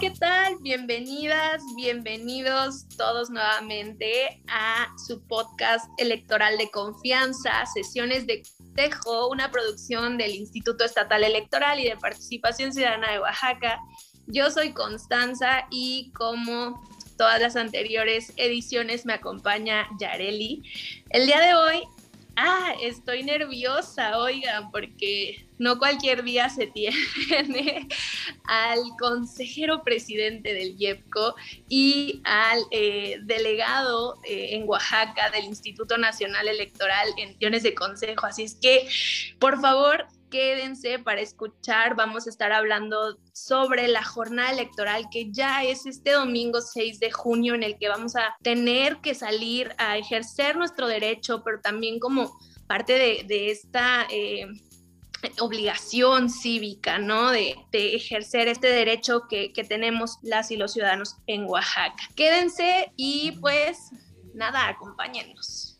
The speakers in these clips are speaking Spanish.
¿qué tal? Bienvenidas, bienvenidos todos nuevamente a su podcast electoral de confianza, sesiones de Tejo, una producción del Instituto Estatal Electoral y de Participación Ciudadana de Oaxaca. Yo soy Constanza y como todas las anteriores ediciones me acompaña Yareli. El día de hoy Ah, estoy nerviosa, oigan, porque no cualquier día se tiene al consejero presidente del IEPCO y al eh, delegado eh, en Oaxaca del Instituto Nacional Electoral en cuestiones de consejo. Así es que, por favor, quédense para escuchar. Vamos a estar hablando sobre la jornada electoral que ya es este domingo 6 de junio en el que vamos a tener que salir a ejercer nuestro derecho, pero también como parte de, esta... Eh, obligación cívica, ¿no? De, ejercer este derecho que, tenemos las y los ciudadanos en Oaxaca. Quédense y pues nada, acompáñennos.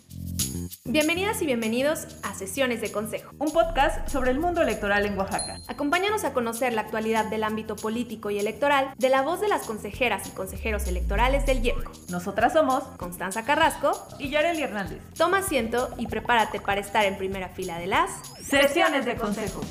Bienvenidas y bienvenidos a Sesiones de Consejo, un podcast sobre el mundo electoral en Oaxaca. Acompáñanos a conocer la actualidad del ámbito político y electoral de la voz de las consejeras y consejeros electorales del IEPCO. Nosotras somos Constanza Carrasco y Yareli Hernández. Toma asiento y prepárate para estar en primera fila de las Sesiones de Consejo.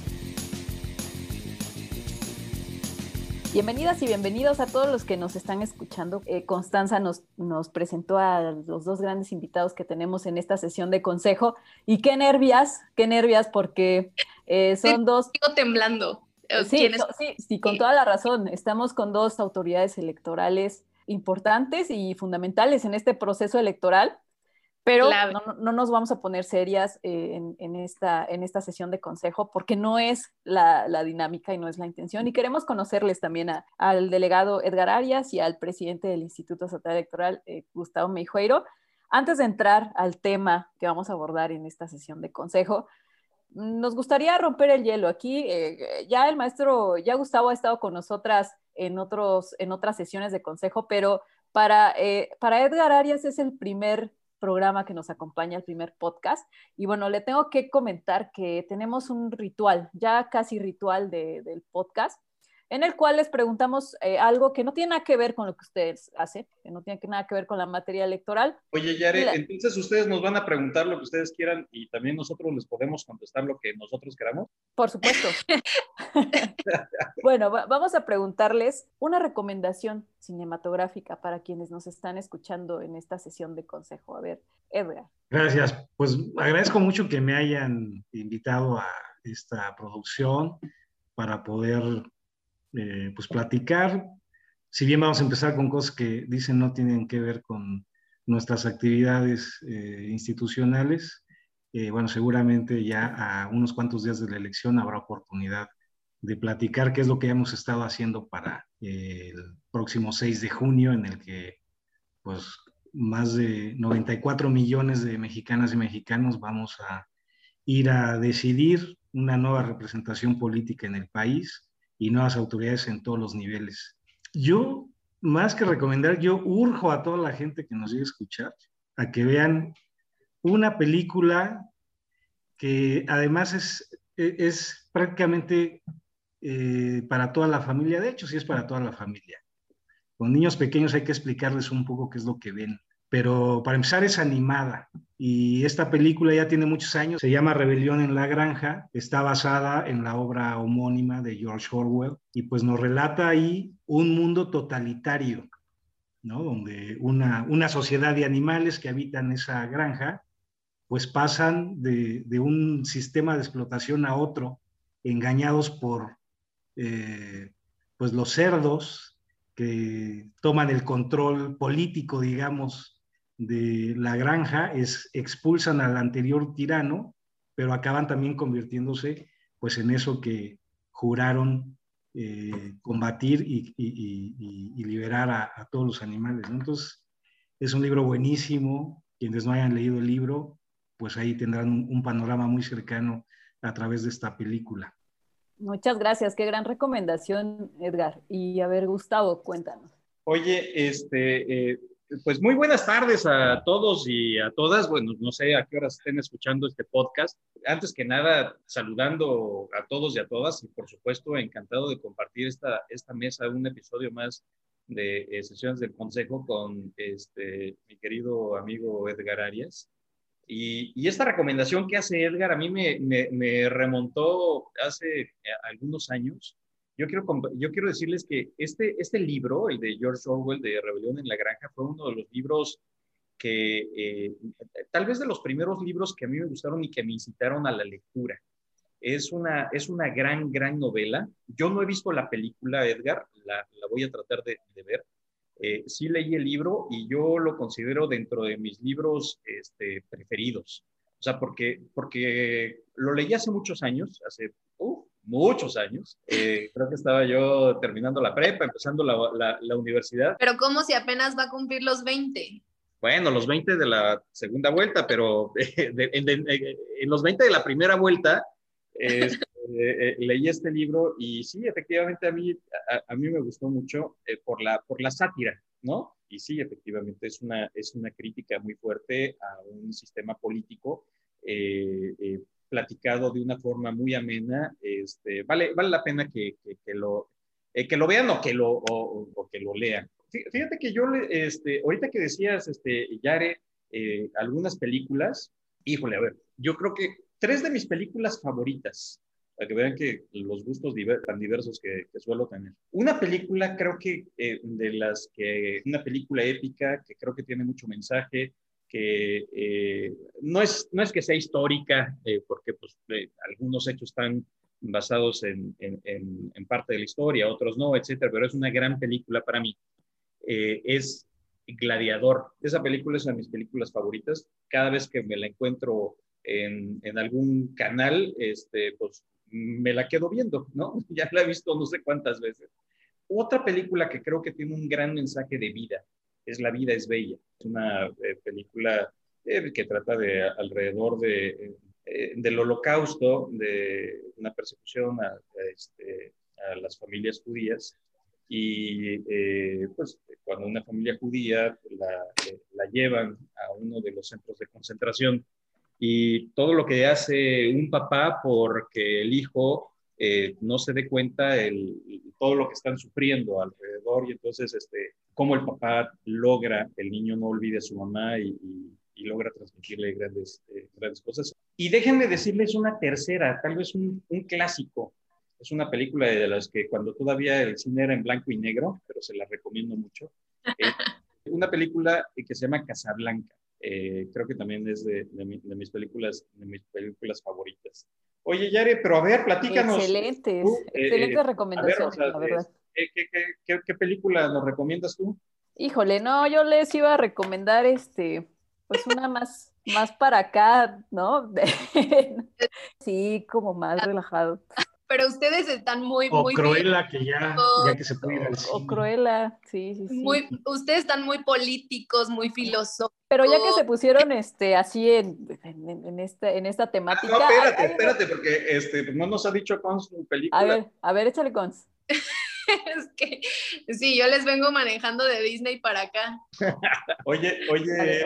Bienvenidas y bienvenidos a todos los que nos están escuchando. Eh, Constanza nos, nos presentó a los dos grandes invitados que tenemos en esta sesión de consejo. Y qué nervias, qué nervias, porque eh, son dos. Sigo temblando. Eh, sí, sí, sí, con toda la razón. Estamos con dos autoridades electorales importantes y fundamentales en este proceso electoral. Pero no, nos vamos a poner serias eh, en, esta, en esta sesión de consejo porque no es la, dinámica y no es la intención. Y queremos conocerles también al delegado Edgar Arias y al presidente del Instituto Estatal Electoral, eh, Gustavo Meijueiro. Antes de entrar al tema que vamos a abordar en esta sesión de consejo, nos gustaría romper el hielo. Aquí eh, ya el maestro, ya Gustavo ha estado con nosotras en, otros, en otras sesiones de consejo, pero para, para Edgar Arias es el primer programa que nos acompaña, el primer podcast. Y bueno, le tengo que comentar que tenemos un ritual, ya casi ritual del podcast, en el cual les preguntamos eh, algo que no tiene nada que ver con lo que ustedes hacen, que no tiene nada que ver con la materia electoral. Oye, Yare, entonces ustedes nos van a preguntar lo que ustedes quieran y también nosotros les podemos contestar lo que nosotros queramos. Por supuesto. bueno, vamos a preguntarles una recomendación cinematográfica para quienes nos están escuchando en esta sesión de consejo. A ver, Edgar. Gracias. Pues agradezco mucho que me hayan invitado a esta producción para poder eh, pues platicar. Si bien vamos a empezar con cosas que dicen no tienen que ver con nuestras actividades eh, institucionales, eh, bueno, seguramente ya a unos cuantos días de la elección habrá oportunidad de platicar qué es lo que hemos estado haciendo para el próximo 6 de junio, en el que pues más de 94 millones de mexicanas y mexicanos vamos a ir a decidir una nueva representación política en el país y nuevas autoridades en todos los niveles. Yo, más que recomendar, yo urjo a toda la gente que nos llegue a escuchar a que vean una película que además es, es prácticamente eh, para toda la familia, de hecho sí es para toda la familia. Con niños pequeños hay que explicarles un poco qué es lo que ven pero para empezar es animada y esta película ya tiene muchos años, se llama Rebelión en la Granja, está basada en la obra homónima de George Orwell y pues nos relata ahí un mundo totalitario, ¿no? Donde una, una sociedad de animales que habitan esa granja pues pasan de, de un sistema de explotación a otro, engañados por eh, pues los cerdos que toman el control político, digamos, de la granja es expulsan al anterior tirano, pero acaban también convirtiéndose pues en eso que juraron eh, combatir y, liberar a, todos los animales. Entonces, es un libro buenísimo. Quienes no hayan leído el libro, pues ahí tendrán un, panorama muy cercano a través de esta película. Muchas gracias, qué gran recomendación, Edgar. Y a ver, Gustavo, cuéntanos. Oye, este, eh, pues muy buenas tardes a todos y a todas. Bueno, no sé a qué horas estén escuchando este podcast. Antes que nada, saludando a todos y a todas y por supuesto encantado de compartir esta, esta mesa, un episodio más de eh, sesiones del Consejo con este, mi querido amigo Edgar Arias. Y, y, esta recomendación que hace Edgar a mí me, me, me remontó hace eh, algunos años yo quiero, yo quiero decirles que este, este libro, el de George Orwell de Rebelión en la Granja, fue uno de los libros que, eh, tal vez de los primeros libros que a mí me gustaron y que me incitaron a la lectura. Es una, es una gran, gran novela. Yo no he visto la película, Edgar, la, la voy a tratar de, de ver. Eh, sí leí el libro y yo lo considero dentro de mis libros este, preferidos. O sea, porque, porque lo leí hace muchos años, hace muchos años. Eh, creo que estaba yo terminando la prepa, empezando la, la, universidad. Pero ¿cómo si apenas va a cumplir los 20? Bueno, los 20 de la segunda vuelta, pero en, los 20 de la primera vuelta este, eh, leí este libro y sí, efectivamente a mí, a, mí me gustó mucho eh, por, la, por la sátira, ¿no? Y sí, efectivamente es una, es una crítica muy fuerte a un sistema político platicado de una forma muy amena. Este, vale, vale la pena que, que, lo, eh, que lo vean o que lo, o, que lo lean. Fíjate que yo, este, ahorita que decías, este, Yare, eh, algunas películas, híjole, a ver, yo creo que tres de mis películas favoritas, para que vean que los gustos tan diversos que, suelo tener. Una película, creo que eh, de las que, una película épica que creo que tiene mucho mensaje, que eh, no, es, no es que sea histórica, eh, porque pues, eh, algunos hechos están basados en, en, en, parte de la historia, otros no, etcétera, pero es una gran película para mí. es Gladiador. Esa película es una de mis películas favoritas. Cada vez que me la encuentro en, algún canal, este, pues me la quedo viendo, ¿no? Ya la he visto no sé cuántas veces. Otra película que creo que tiene un gran mensaje de vida es La vida es bella. Es una eh, película eh, que trata de alrededor de, eh, del holocausto, de una persecución a, este, las familias judías. Y pues cuando una familia judía la, la llevan a uno de los centros de concentración y todo lo que hace un papá porque el hijo no se dé cuenta el, todo lo que están sufriendo alrededor y entonces este, cómo el papá logra que el niño no olvide a su mamá y, logra transmitirle grandes, eh, grandes cosas. Y déjenme decirles una tercera, tal vez un, clásico. Es una película de las que cuando todavía el cine era en blanco y negro, pero se la recomiendo mucho. Eh, una película que se llama Casablanca. Eh, creo que también es de, mis películas, de mis películas favoritas. Oye, Yare, pero a ver, platícanos. Excelentes, excelentes recomendaciones, la verdad. ¿Qué, película nos recomiendas tú? Híjole, no, yo les iba a recomendar este, pues una más, más para acá, ¿no? sí, como más relajado. Pero ustedes están muy, o muy. Cruella, que ya, ya que se puede ir al cine. O Cruella, sí, sí, sí. Muy, ustedes están muy políticos, muy filosóficos. Pero ya que se pusieron este, así en, en, esta, en esta temática. no, espérate, espérate, porque este, no nos ha dicho con su película. A ver, a ver, échale Cons. es que sí, yo les vengo manejando de Disney para acá. oye, oye,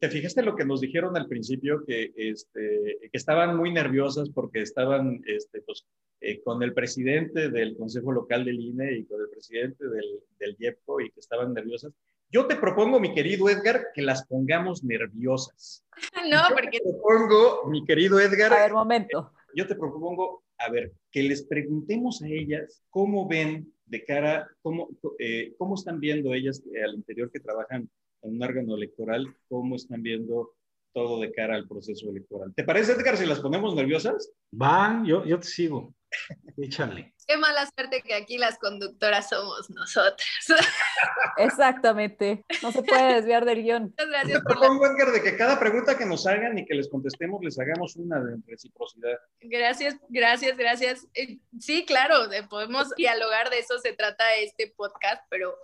¿te fijaste lo que nos dijeron al principio? Que, este, que estaban muy nerviosas porque estaban este, pues, eh, con el presidente del Consejo Local del INE y con el presidente del, del IEPCO y que estaban nerviosas. Yo te propongo, mi querido Edgar, que las pongamos nerviosas. No, porque... Te propongo, mi querido Edgar... A ver, momento. Yo te propongo a ver, que les preguntemos a ellas cómo ven de cara, cómo, eh, cómo están viendo ellas eh, al interior que trabajan en un órgano electoral, cómo están viendo todo de cara al proceso electoral. ¿Te parece, Edgar, si las ponemos nerviosas? Va, yo, yo te sigo. Échale. Qué mala suerte que aquí las conductoras somos nosotras. Exactamente. No se puede desviar del guion. Muchas gracias. Por propongo, Edgar, de que cada pregunta que nos hagan y que les contestemos, les hagamos una de reciprocidad. Gracias, gracias, gracias. Eh, sí, claro, podemos dialogar, de eso se trata este podcast, pero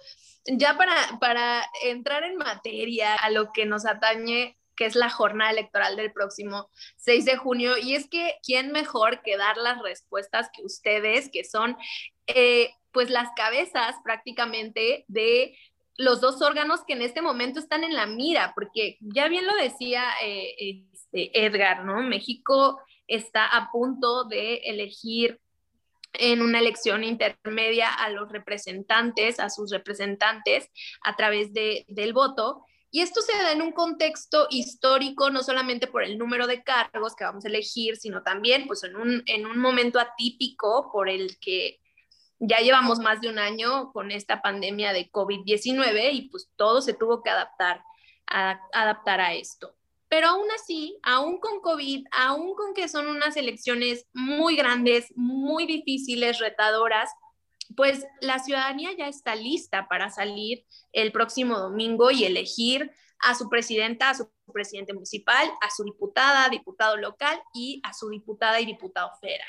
ya para, para entrar en materia a lo que nos atañe, que es la jornada electoral del próximo 6 de junio. Y es que, ¿quién mejor que dar las respuestas que ustedes, que son eh, pues las cabezas prácticamente de los dos órganos que en este momento están en la mira, porque ya bien lo decía eh, este Edgar, ¿no? México está a punto de elegir en una elección intermedia a los representantes, a sus representantes a través de, del voto. Y esto se da en un contexto histórico, no solamente por el número de cargos que vamos a elegir, sino también pues, en, un, en un momento atípico por el que ya llevamos más de un año con esta pandemia de COVID-19 y pues todo se tuvo que adaptar a, adaptar a esto. Pero aún así, aún con COVID, aún con que son unas elecciones muy grandes, muy difíciles, retadoras, pues la ciudadanía ya está lista para salir el próximo domingo y elegir a su presidenta, a su presidente municipal, a su diputada, diputado local y a su diputada y diputado federal.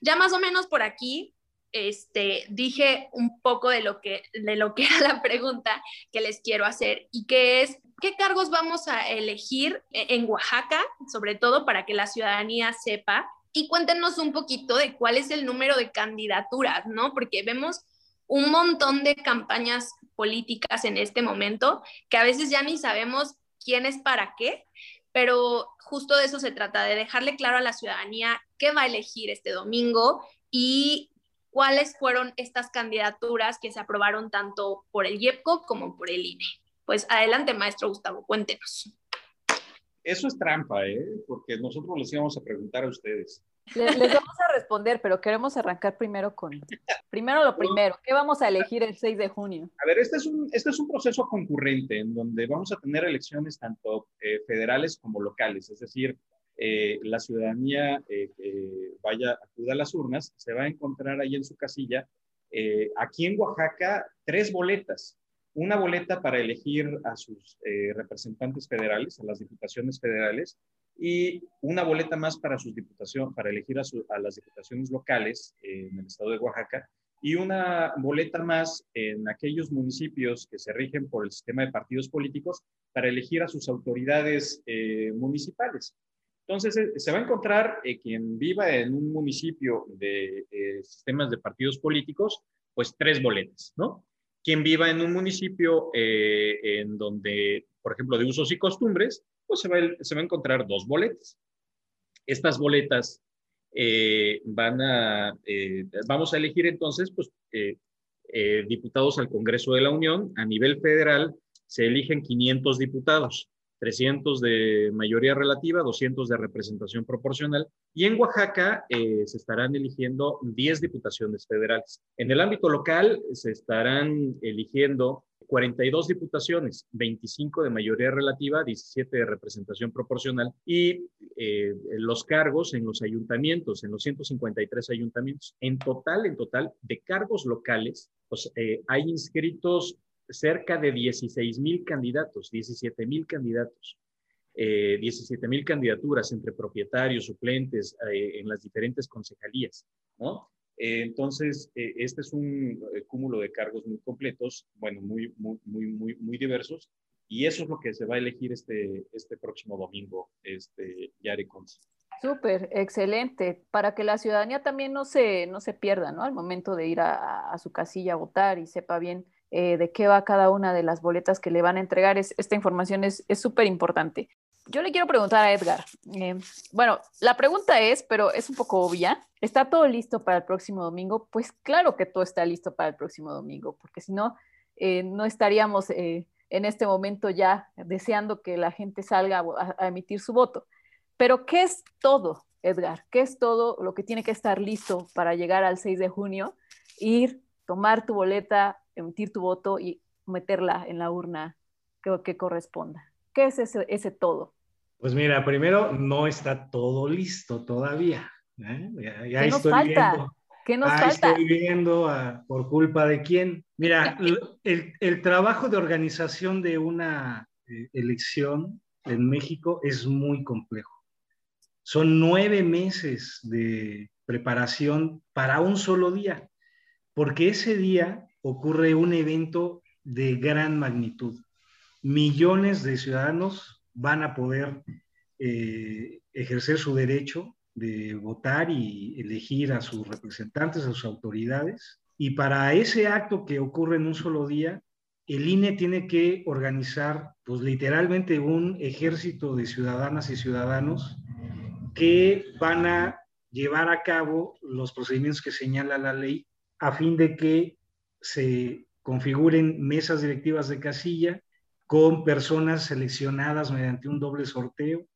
Ya más o menos por aquí este, dije un poco de lo, que, de lo que era la pregunta que les quiero hacer y que es, ¿qué cargos vamos a elegir en Oaxaca, sobre todo para que la ciudadanía sepa? Y cuéntenos un poquito de cuál es el número de candidaturas, ¿no? Porque vemos un montón de campañas políticas en este momento que a veces ya ni sabemos quién es para qué, pero justo de eso se trata, de dejarle claro a la ciudadanía qué va a elegir este domingo y cuáles fueron estas candidaturas que se aprobaron tanto por el IEPCO como por el INE. Pues adelante, maestro Gustavo, cuéntenos. Eso es trampa, ¿eh? Porque nosotros les íbamos a preguntar a ustedes. Les, vamos a responder, pero queremos arrancar primero con, primero lo primero, ¿qué vamos a elegir el 6 de junio? A ver, este es un, este es un proceso concurrente en donde vamos a tener elecciones tanto eh, federales como locales, es decir, eh, la ciudadanía eh, que vaya, acuda a las urnas, se va a encontrar ahí en su casilla, eh, aquí en Oaxaca, tres boletas. Una boleta para elegir a sus representantes federales, a las diputaciones federales, y una boleta más para sus diputaciones, para elegir a, a, las diputaciones locales en el estado de Oaxaca, y una boleta más en aquellos municipios que se rigen por el sistema de partidos políticos para elegir a sus autoridades municipales. Entonces, eh, se va a encontrar eh, quien viva en un municipio de eh, sistemas de partidos políticos, pues tres boletas, ¿no? Quien viva en un municipio en donde, por ejemplo, de usos y costumbres, pues se va, a encontrar dos boletas. Estas boletas van a, vamos a elegir entonces, pues, diputados al Congreso de la Unión. A nivel federal se eligen 500 diputados. 300 de mayoría relativa, 200 de representación proporcional, y en Oaxaca eh, se estarán eligiendo 10 diputaciones federales. En el ámbito local se estarán eligiendo 42 diputaciones, 25 de mayoría relativa, 17 de representación proporcional y eh, los cargos en los ayuntamientos, en los 153 ayuntamientos. En total, en total, de cargos locales, pues hay inscritos cerca de 16 mil candidatos, 17 mil candidatos, eh, 17 mil candidaturas entre propietarios, suplentes eh, en las diferentes concejalías, ¿no? Eh, entonces, eh, este es un cúmulo de cargos muy completos, bueno, muy, muy, muy, muy, muy diversos, y eso es lo que se va a elegir este, este próximo domingo, este, Cons. Súper, excelente, para que la ciudadanía también no se, no se pierda, ¿no? Al momento de ir a, a su casilla a votar y sepa bien eh, de qué va cada una de las boletas que le van a entregar. Es, esta información es súper importante. Yo le quiero preguntar a Edgar. Eh, bueno, la pregunta es, pero es un poco obvia. ¿Está todo listo para el próximo domingo? Pues claro que todo está listo para el próximo domingo, porque si no, eh, no estaríamos en este momento ya deseando que la gente salga a, a emitir su voto. Pero ¿qué es todo, Edgar? ¿Qué es todo lo que tiene que estar listo para llegar al 6 de junio? Ir, tomar tu boleta, emitir tu voto y meterla en la urna que, que corresponda. ¿Qué es ese, ese, todo? Pues mira, primero no está todo listo todavía. ¿eh? Ya, ya ¿Qué nos falta? Viendo, ¿Qué nos falta? Estoy viendo a, por culpa de quién. Mira, el, el, trabajo de organización de una eh, elección en México es muy complejo. Son nueve meses de preparación para un solo día, porque ese día ocurre un evento de gran magnitud. Millones de ciudadanos van a poder eh, ejercer su derecho de votar y elegir a sus representantes, a sus autoridades. Y para ese acto que ocurre en un solo día, el INE tiene que organizar, pues literalmente, un ejército de ciudadanas y ciudadanos que van a llevar a cabo los procedimientos que señala la ley a fin de que se configuren mesas directivas de casilla con personas seleccionadas mediante un doble sorteo,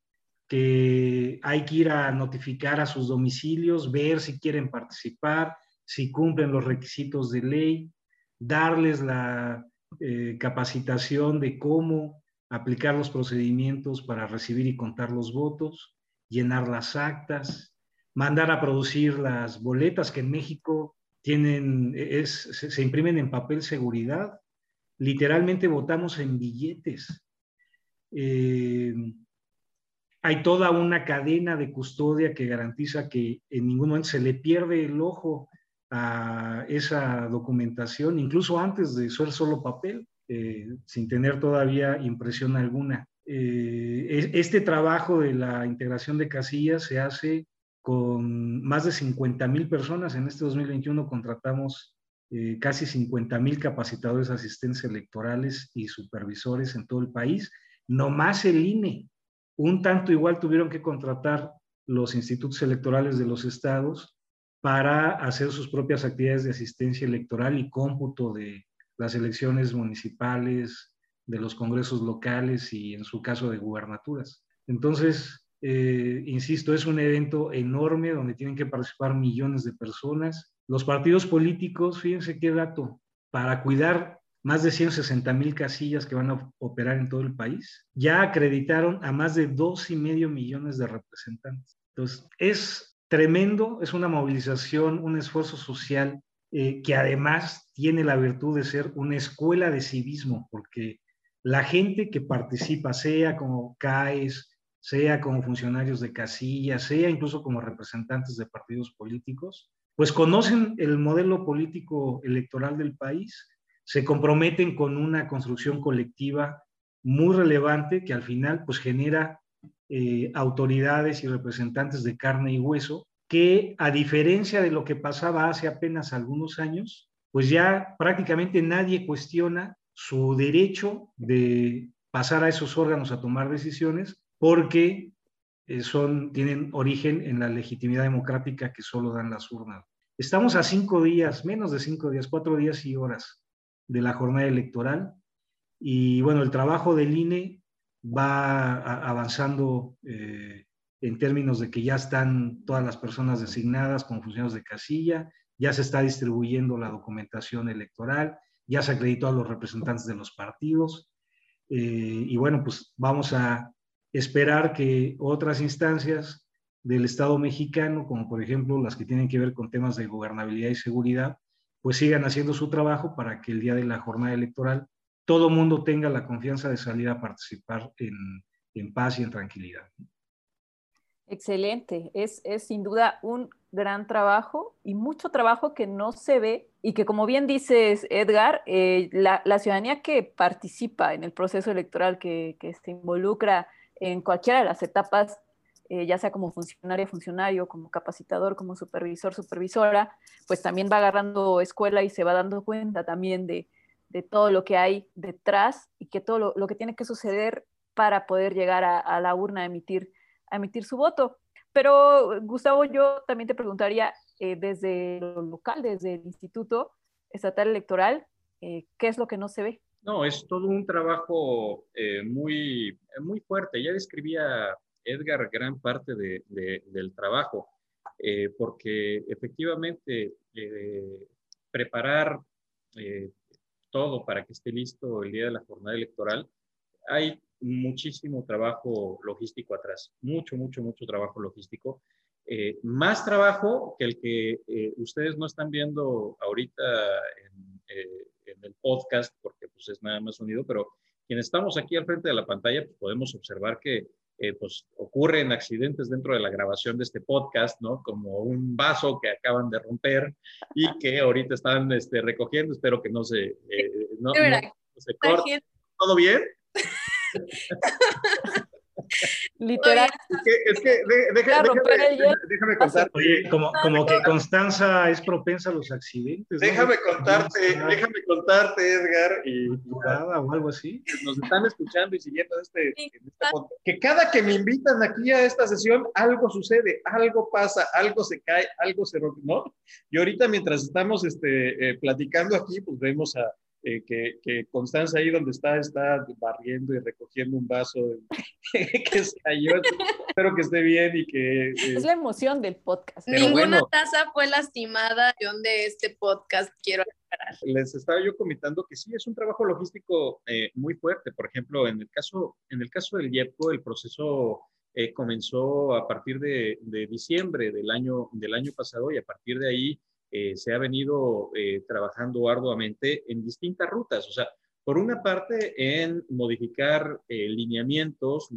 que hay que ir a notificar a sus domicilios, ver si quieren participar, si cumplen los requisitos de ley, darles la eh, capacitación de cómo aplicar los procedimientos para recibir y contar los votos, llenar las actas, mandar a producir las boletas que en México tienen, es, se, imprimen en papel seguridad. Literalmente votamos en billetes. Eh, hay toda una cadena de custodia que garantiza que en ningún momento se le pierde el ojo a esa documentación, incluso antes de ser solo papel, eh, sin tener todavía impresión alguna. Eh, este trabajo de la integración de casillas se hace con más de 50 mil personas. En este 2021 contratamos eh, casi 50 mil capacitadores asistentes electorales y supervisores en todo el país. No más el INE. Un tanto igual tuvieron que contratar los institutos electorales de los estados para hacer sus propias actividades de asistencia electoral y cómputo de las elecciones municipales, de los congresos locales y en su caso de gubernaturas. Entonces, eh, insisto, es un evento enorme donde tienen que participar millones de personas. Los partidos políticos, fíjense qué dato, para cuidar más de 160 mil casillas que van a operar en todo el país, ya acreditaron a más de dos y medio millones de representantes. Entonces, es tremendo, es una movilización, un esfuerzo social eh, que además tiene la virtud de ser una escuela de civismo, porque la gente que participa, sea como CAES, sea como funcionarios de casilla, sea incluso como representantes de partidos políticos, pues conocen el modelo político electoral del país, se comprometen con una construcción colectiva muy relevante que al final pues genera eh, autoridades y representantes de carne y hueso, que a diferencia de lo que pasaba hace apenas algunos años, pues ya prácticamente nadie cuestiona su derecho de pasar a esos órganos a tomar decisiones porque eh, son, tienen origen en la legitimidad democrática que solo dan las urnas. Estamos a cinco días, menos de cinco días, cuatro días y horas de la jornada electoral y bueno, el trabajo del INE va avanzando eh, en términos de que ya están todas las personas designadas como funcionarios de casilla, ya se está distribuyendo la documentación electoral, ya se acreditó a los representantes de los partidos. Eh, y bueno, pues vamos a esperar que otras instancias del Estado mexicano, como por ejemplo las que tienen que ver con temas de gobernabilidad y seguridad, pues sigan haciendo su trabajo para que el día de la jornada electoral todo mundo tenga la confianza de salir a participar en, en paz y en tranquilidad. Excelente, es, es, sin duda un gran trabajo y mucho trabajo que no se ve y que como bien dices Edgar, eh, la, la, ciudadanía que participa en el proceso electoral, que, que se involucra en cualquiera de las etapas, eh, ya sea como funcionario, funcionario, como capacitador, como supervisor, supervisora, pues también va agarrando escuela y se va dando cuenta también de, de todo lo que hay detrás y que todo lo, que tiene que suceder para poder llegar a, a, la urna a emitir, a emitir su voto. Pero, Gustavo, yo también te preguntaría, eh, desde lo local, desde el Instituto Estatal Electoral, eh, ¿qué es lo que no se ve? No, es todo un trabajo eh, muy, muy fuerte. Ya describía Edgar gran parte de, de, del trabajo, eh, porque efectivamente eh, preparar todo para que esté listo el día de la jornada electoral, hay muchísimo trabajo logístico atrás, mucho, mucho, mucho trabajo logístico. Eh, más trabajo que el que eh, ustedes no están viendo ahorita en, eh, en, el podcast, porque pues es nada más unido, pero quienes estamos aquí al frente de la pantalla, pues podemos observar que pues ocurren accidentes dentro de la grabación de este podcast, ¿no? Como un vaso que acaban de romper y que ahorita están este, recogiendo, espero que no se, no, no, no se corte. ¿Todo bien? Literal. Es que, es de- déjame, déjame contarte. Oye, como, como que Constanza es propensa a los accidentes. ¿no? Déjame contarte, déjame contarte, Edgar, y o algo así. que nos están escuchando y siguiendo en este, en este podcast, que cada que me invitan aquí a esta sesión, algo sucede, algo pasa, algo se cae, algo se rompe, ¿no? Y ahorita mientras estamos este, eh, platicando aquí, pues vemos a eh, que, que Constanza ahí donde está, está barriendo y recogiendo un vaso que se cayó. Espero que esté bien y que... eh, Es la emoción del podcast. Pero Ninguna bueno. taza fue lastimada de este podcast, quiero aclarar. les estaba yo comentando que sí, es un trabajo logístico eh, muy fuerte. Por ejemplo, en el caso, en el caso del IEPCO, el proceso eh, comenzó a partir de, de diciembre del año, del año pasado y a partir de ahí eh, se ha venido eh, trabajando arduamente en distintas rutas. O sea, por una parte, en modificar eh, lineamientos,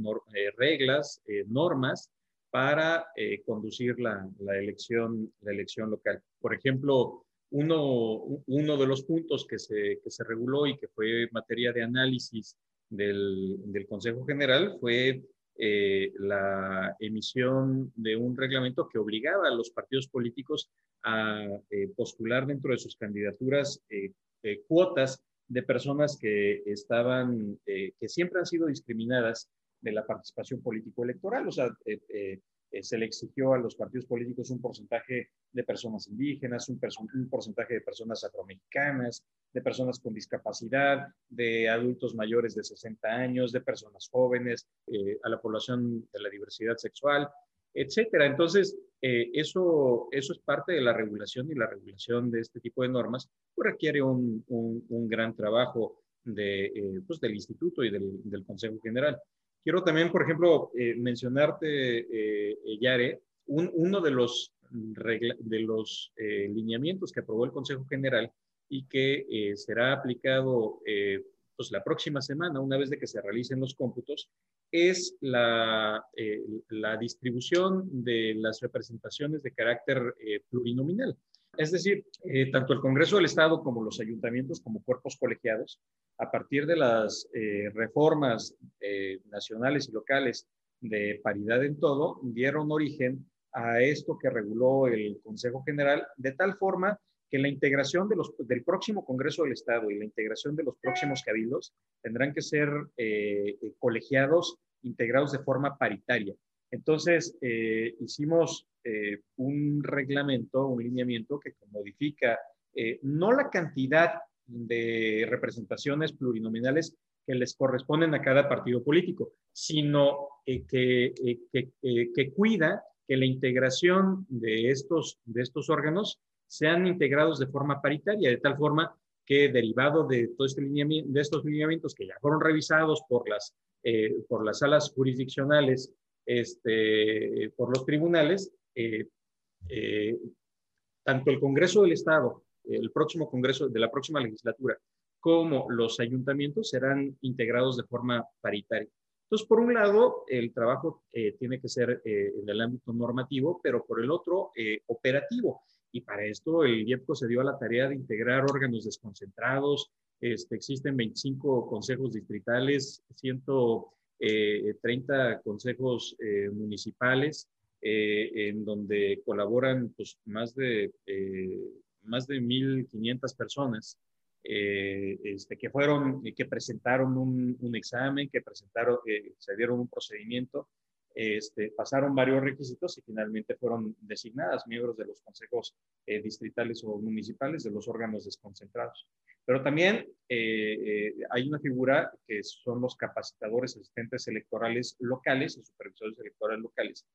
reglas, normas para conducir la, elección, la elección local. Por ejemplo, uno, de los puntos que se, que se reguló y que fue materia de análisis del Consejo General fue eh, la emisión de un reglamento que obligaba a los partidos políticos a eh, postular dentro de sus candidaturas eh, cuotas de personas que estaban, que siempre han sido discriminadas de la participación político-electoral. O sea, se le exigió a los partidos políticos un porcentaje de personas indígenas, un, un porcentaje de personas afromexicanas, de personas con discapacidad, de adultos mayores de 60 años, de personas jóvenes, eh, a la población de la diversidad sexual, etcétera. Entonces, eh, eso, eso es parte de la regulación y la regulación de este tipo de normas pues, requiere un, un- gran trabajo de, eh, pues, del instituto y del, del Consejo General. Quiero también, por ejemplo, mencionarte, Yare, un- uno de los, de los lineamientos que aprobó el Consejo General y que eh, será aplicado eh, pues, la próxima semana, una vez de que se realicen los cómputos, es la, eh, la distribución de las representaciones de carácter eh, plurinominal. Es decir, tanto el Congreso del Estado como los ayuntamientos como cuerpos colegiados, a partir de las reformas nacionales y locales de paridad en todo, dieron origen a esto que reguló el Consejo General, de tal forma que la integración del próximo Congreso del Estado y la integración de los próximos cabildos tendrán que ser eh, eh, colegiados integrados de forma paritaria. Entonces, eh, hicimos un reglamento, un lineamiento que modifica no la cantidad de representaciones plurinominales que les corresponden a cada partido político, sino que, que cuida que la integración de estos, de estos órganos sean integrados de forma paritaria, de tal forma que derivado de todo este lineamiento, de estos lineamientos que ya fueron revisados por las, eh, por las salas jurisdiccionales, este, por los tribunales, eh, eh, tanto el Congreso del Estado, el próximo Congreso de la próxima legislatura, como los ayuntamientos serán integrados de forma paritaria. Entonces, por un lado, el trabajo tiene que ser en el ámbito normativo, pero por el otro, operativo. Y para esto el IEPCO se dio a la tarea de integrar órganos desconcentrados. Este, existen 25 consejos distritales, 130 consejos eh, municipales, eh, en donde colaboran pues, más de, eh, más de 1.500 personas eh, este, que fueron, que presentaron un, un examen, que presentaron, eh, se dieron un procedimiento, este, pasaron varios requisitos y finalmente fueron designadas miembros de los consejos eh, distritales o municipales de los órganos desconcentrados. Pero también eh, eh, hay una figura que son los capacitadores asistentes electorales locales y supervisores electorales locales,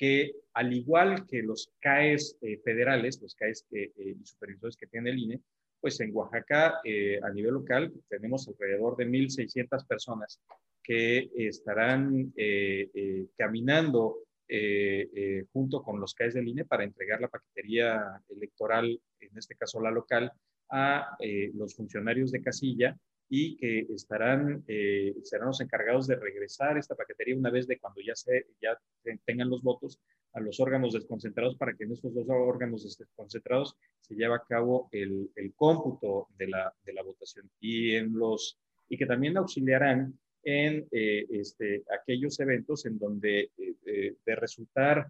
que al igual que los CAES eh, federales, los CAES eh, y supervisores que tiene el INE, pues en Oaxaca, eh, a nivel local, tenemos alrededor de 1.600 personas que estarán eh, eh, caminando eh, eh, junto con los CAES del INE para entregar la paquetería electoral, en este caso la local, a eh, los funcionarios de casilla y que estarán, eh, serán los encargados de regresar esta paquetería una vez de cuando ya, se, ya tengan los votos a los órganos desconcentrados para que en estos dos órganos desconcentrados se lleve a cabo el, el cómputo de la, de la votación y, en los, y que también auxiliarán en este, aquellos eventos en donde de resultar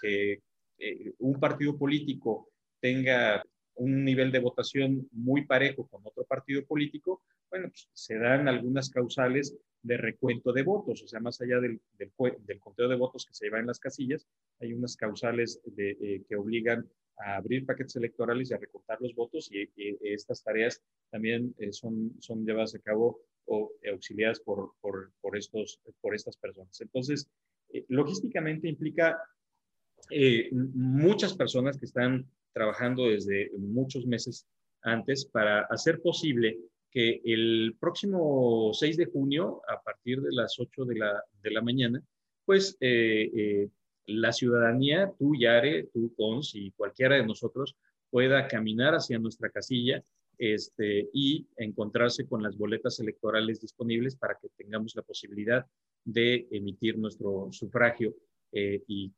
que un partido político tenga un nivel de votación muy parejo con otro partido político, bueno, pues se dan algunas causales de recuento de votos, o sea, más allá del, del, conteo de votos que se lleva en las casillas, hay unas causales eh, que obligan a abrir paquetes electorales y a recortar los votos y, estas tareas también eh, son llevadas a cabo o auxiliadas por, por, por, estos, por estas personas. Entonces, eh, logísticamente implica muchas personas que están trabajando desde muchos meses antes para hacer posible que el próximo 6 de junio, a partir de las 8 de la, de la mañana, pues eh, eh, la ciudadanía, tú, Yare, tú, Cons y cualquiera de nosotros pueda caminar hacia nuestra casilla este, y encontrarse con las boletas electorales disponibles para que tengamos la posibilidad de emitir nuestro sufragio eh, y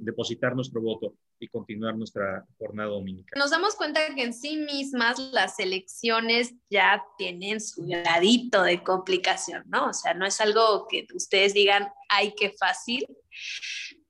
depositar nuestro voto y continuar nuestra jornada dominical. Nos damos cuenta que en sí mismas las elecciones ya tienen su gradito de complicación, ¿no? O sea, no es algo que ustedes digan, ay, qué fácil,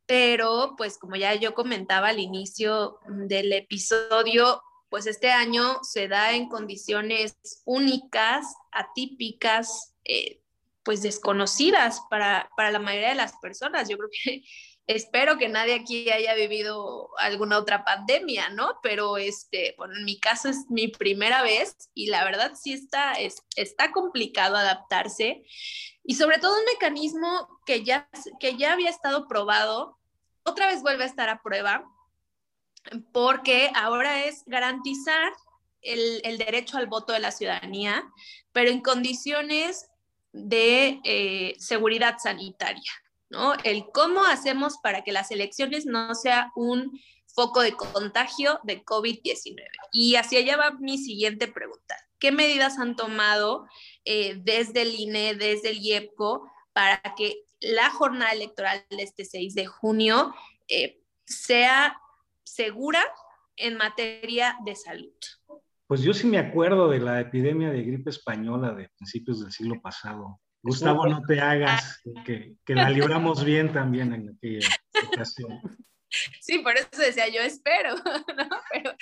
pero pues como ya yo comentaba al inicio del episodio, pues este año se da en condiciones únicas, atípicas, eh, pues desconocidas para, para la mayoría de las personas. Yo creo que Espero que nadie aquí haya vivido alguna otra pandemia, ¿no? Pero este, bueno, en mi caso es mi primera vez y la verdad sí está, está complicado adaptarse y sobre todo un mecanismo que ya, que ya había estado probado, otra vez vuelve a estar a prueba porque ahora es garantizar el, derecho al voto de la ciudadanía, pero en condiciones de eh, seguridad sanitaria. ¿no? El cómo hacemos para que las elecciones no sea un foco de contagio de COVID-19. Y hacia allá va mi siguiente pregunta. ¿Qué medidas han tomado eh, desde el INE, desde el IEPCO, para que la jornada electoral de este 6 de junio eh, sea segura en materia de salud? Pues yo sí me acuerdo de la epidemia de gripe española de principios del siglo pasado. Gustavo, no te hagas, que, que la libramos bien también en aquella ocasión. Sí, por eso decía yo espero, ¿no? Pero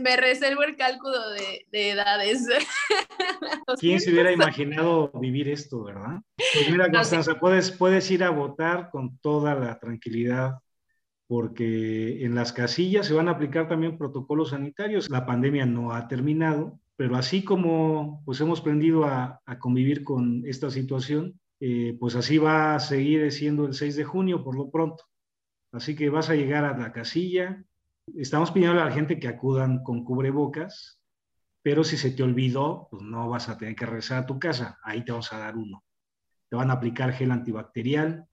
me, reservo el cálculo de, de edades. ¿Quién se hubiera imaginado vivir esto, verdad? Pues mira, Constanza, puedes, puedes ir a votar con toda la tranquilidad porque en las casillas se van a aplicar también protocolos sanitarios. La pandemia no ha terminado pero así como pues hemos aprendido a, convivir con esta situación, eh, pues así va a seguir siendo el 6 de junio por lo pronto. Así que vas a llegar a la casilla. Estamos pidiendo a la gente que acudan con cubrebocas, pero si se te olvidó, pues no vas a tener que regresar a tu casa. Ahí te vamos a dar uno. Te van a aplicar gel antibacterial.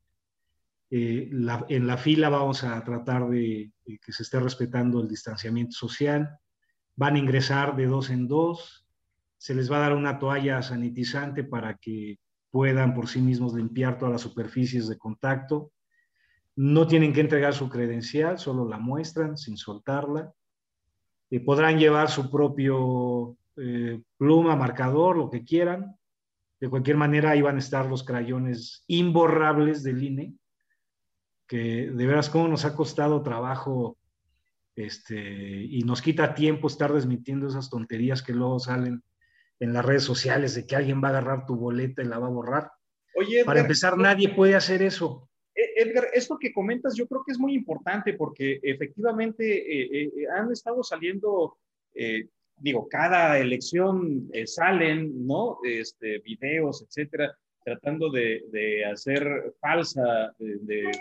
Eh, en la fila vamos a tratar de que se esté respetando el distanciamiento social van a ingresar de dos en dos, se les va a dar una toalla sanitizante para que puedan por sí mismos limpiar todas las superficies de contacto. No tienen que entregar su credencial, solo la muestran sin soltarla. eh, podrán llevar su propio eh, pluma, marcador, lo que quieran. De cualquier manera, ahí van a estar los crayones imborrables del INE, que de veras cómo nos ha costado trabajo este, y nos quita tiempo estar desmitiendo esas tonterías que luego salen en las redes sociales de que alguien va a agarrar tu boleta y la va a borrar. Oye, Para empezar, nadie puede hacer eso. E, Edgar, esto que comentas yo creo que es muy importante porque efectivamente eh, eh, han estado saliendo, eh, digo, cada elección salen, ¿no? Este, videos, etcétera, tratando de, hacer falsa, de,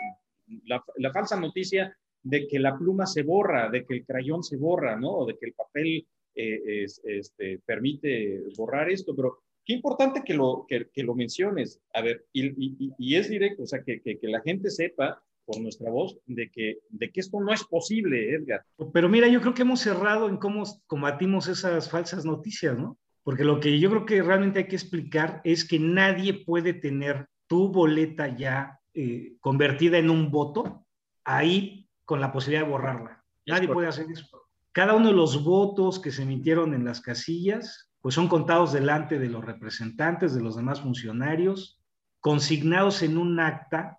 la, falsa noticia de que la pluma se borra, de que el crayón se borra, ¿no? O de que el papel eh, este, permite borrar esto, pero qué importante que lo, que, lo menciones. A ver, y, es directo, o sea, que, que, la gente sepa por nuestra voz de que, de que esto no es posible, Edgar. Pero mira, yo creo que hemos cerrado en cómo combatimos esas falsas noticias, ¿no? Porque lo que yo creo que realmente hay que explicar es que nadie puede tener tu boleta ya eh, convertida en un voto ahí con la posibilidad de borrarla. Nadie puede hacer eso. Cada uno de los votos que se emitieron en las casillas, pues son contados delante de los representantes, de los demás funcionarios, consignados en un acta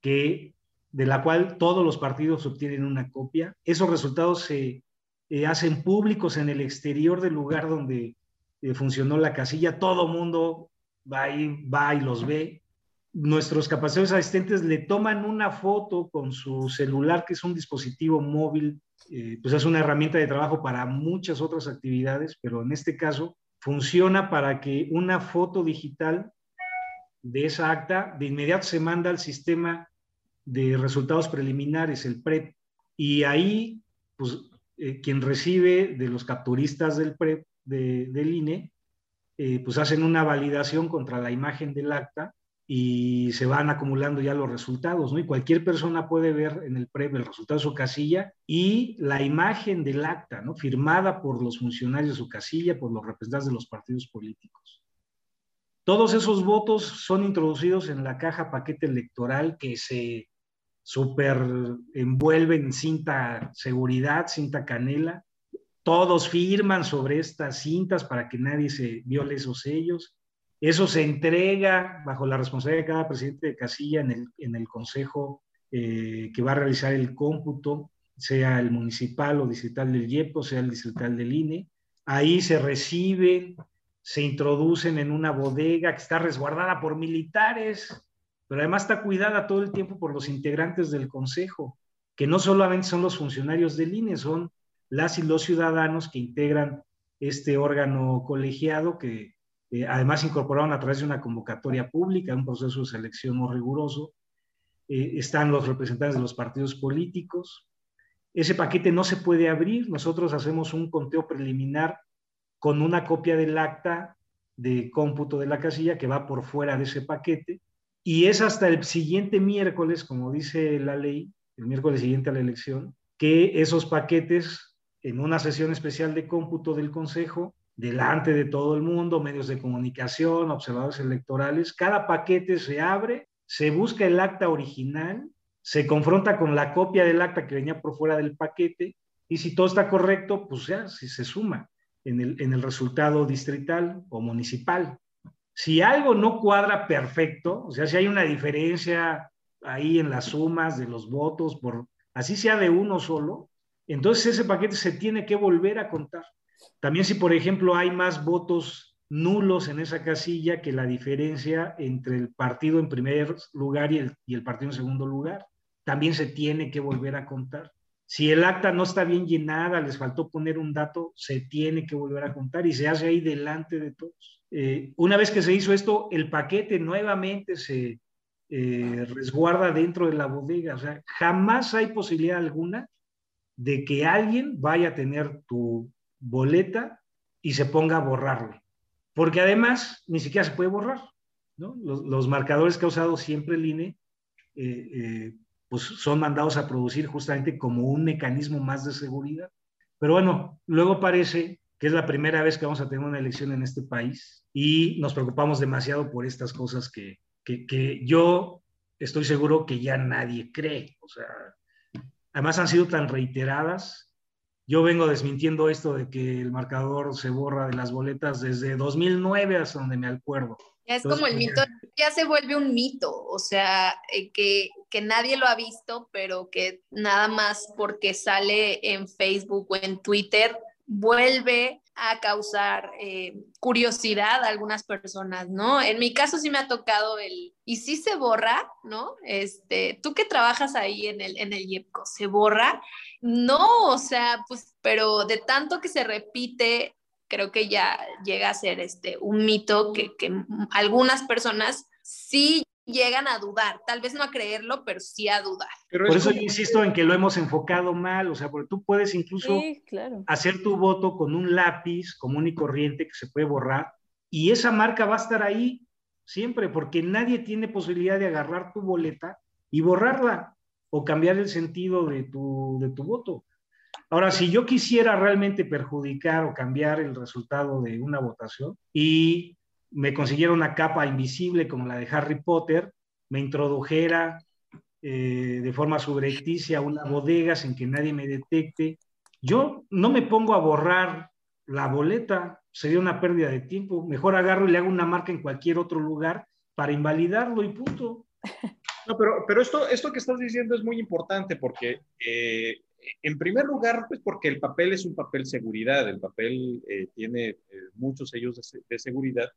que, de la cual todos los partidos obtienen una copia. Esos resultados se eh, hacen públicos en el exterior del lugar donde eh, funcionó la casilla. Todo mundo va y, va y los ve. Nuestros capacitados asistentes le toman una foto con su celular, que es un dispositivo móvil, eh, pues es una herramienta de trabajo para muchas otras actividades, pero en este caso funciona para que una foto digital de esa acta de inmediato se manda al sistema de resultados preliminares, el PREP, y ahí, pues, eh, quien recibe de los capturistas del PREP del INE, eh, pues hacen una validación contra la imagen del acta y se van acumulando ya los resultados, ¿no? Y cualquier persona puede ver en el PREP el resultado de su casilla y la imagen del acta, ¿no? Firmada por los funcionarios de su casilla, por los representantes de los partidos políticos. Todos esos votos son introducidos en la caja paquete electoral que se super envuelve en cinta seguridad, cinta canela. Todos firman sobre estas cintas para que nadie se viole esos sellos. Eso se entrega bajo la responsabilidad de cada presidente de casilla en el, en el consejo eh, que va a realizar el cómputo, sea el municipal o distrital del IEPO, sea el distrital del INE. Ahí se reciben se introducen en una bodega que está resguardada por militares, pero además está cuidada todo el tiempo por los integrantes del Consejo, que no solamente son los funcionarios del INE, son las y los ciudadanos que integran este órgano colegiado que eh, además incorporaron a través de una convocatoria pública, un proceso de selección muy riguroso. Eh, están los representantes de los partidos políticos. Ese paquete no se puede abrir. Nosotros hacemos un conteo preliminar con una copia del acta de cómputo de la casilla que va por fuera de ese paquete y es hasta el siguiente miércoles, como dice la ley, el miércoles siguiente a la elección, que esos paquetes en una sesión especial de cómputo del Consejo, delante de todo el mundo, medios de comunicación, observadores electorales, cada paquete se abre, se busca el acta original, se confronta con la copia del acta que venía por fuera del paquete y si todo está correcto, pues ya, si se suma en el, resultado distrital o municipal. Si algo no cuadra perfecto, o sea, si hay una diferencia ahí en las sumas de los votos, por así sea de uno solo, entonces ese paquete se tiene que volver a contar. También si, por ejemplo, hay más votos nulos en esa casilla que la diferencia entre el partido en primer lugar y el, y el partido en segundo lugar, también se tiene que volver a contar. Si el acta no está bien llenada, les faltó poner un dato, se tiene que volver a contar y se hace ahí delante de todos. Eh, una vez que se hizo esto, el paquete nuevamente se eh, resguarda dentro de la bodega. O sea, jamás hay posibilidad alguna de que alguien vaya a tener tu boleta y se ponga a borrarlo. Porque además ni siquiera se puede borrar. Los, marcadores que ha usado siempre el INE eh, pues son mandados a producir justamente como un mecanismo más de seguridad. Pero bueno, luego parece que es la primera vez que vamos a tener una elección en este país y nos preocupamos demasiado por estas cosas que, que, yo estoy seguro que ya nadie cree. O sea, además han sido tan reiteradas. Yo vengo desmintiendo esto de que el marcador se borra de las boletas desde 2009 hasta donde me acuerdo. Ya es como el mito, ya se vuelve un mito, o sea, eh, que, que, nadie lo ha visto, pero que nada más porque sale en Facebook o en Twitter, vuelve a causar eh, curiosidad a algunas personas, ¿no? En mi caso sí me ha tocado el, y sí se borra, ¿no? Este, tú que trabajas ahí en el, en el IEPCO, ¿se borra? No, o sea, pues, pero de tanto que se repite creo que ya llega a ser este, un mito que, algunas personas sí llegan a dudar, tal vez no a creerlo, pero sí a dudar. Por eso yo insisto en que lo hemos enfocado mal, o sea, porque tú puedes incluso hacer tu voto con un lápiz común y corriente que se puede borrar y esa marca va a estar ahí siempre, porque nadie tiene posibilidad de agarrar tu boleta y borrarla o cambiar el sentido de tu, de tu voto. Ahora, si yo quisiera realmente perjudicar o cambiar el resultado de una votación y me consiguiera una capa invisible como la de Harry Potter, me introdujera eh, de forma subrepticia una bodega sin que nadie me detecte, yo no me pongo a borrar la boleta, sería una pérdida de tiempo. Mejor agarro y le hago una marca en cualquier otro lugar para invalidarlo y punto. No, pero, pero esto, esto que estás diciendo es muy importante porque, eh, en primer lugar, pues porque el papel es un papel seguridad, el papel eh, tiene muchos sellos de, seguridad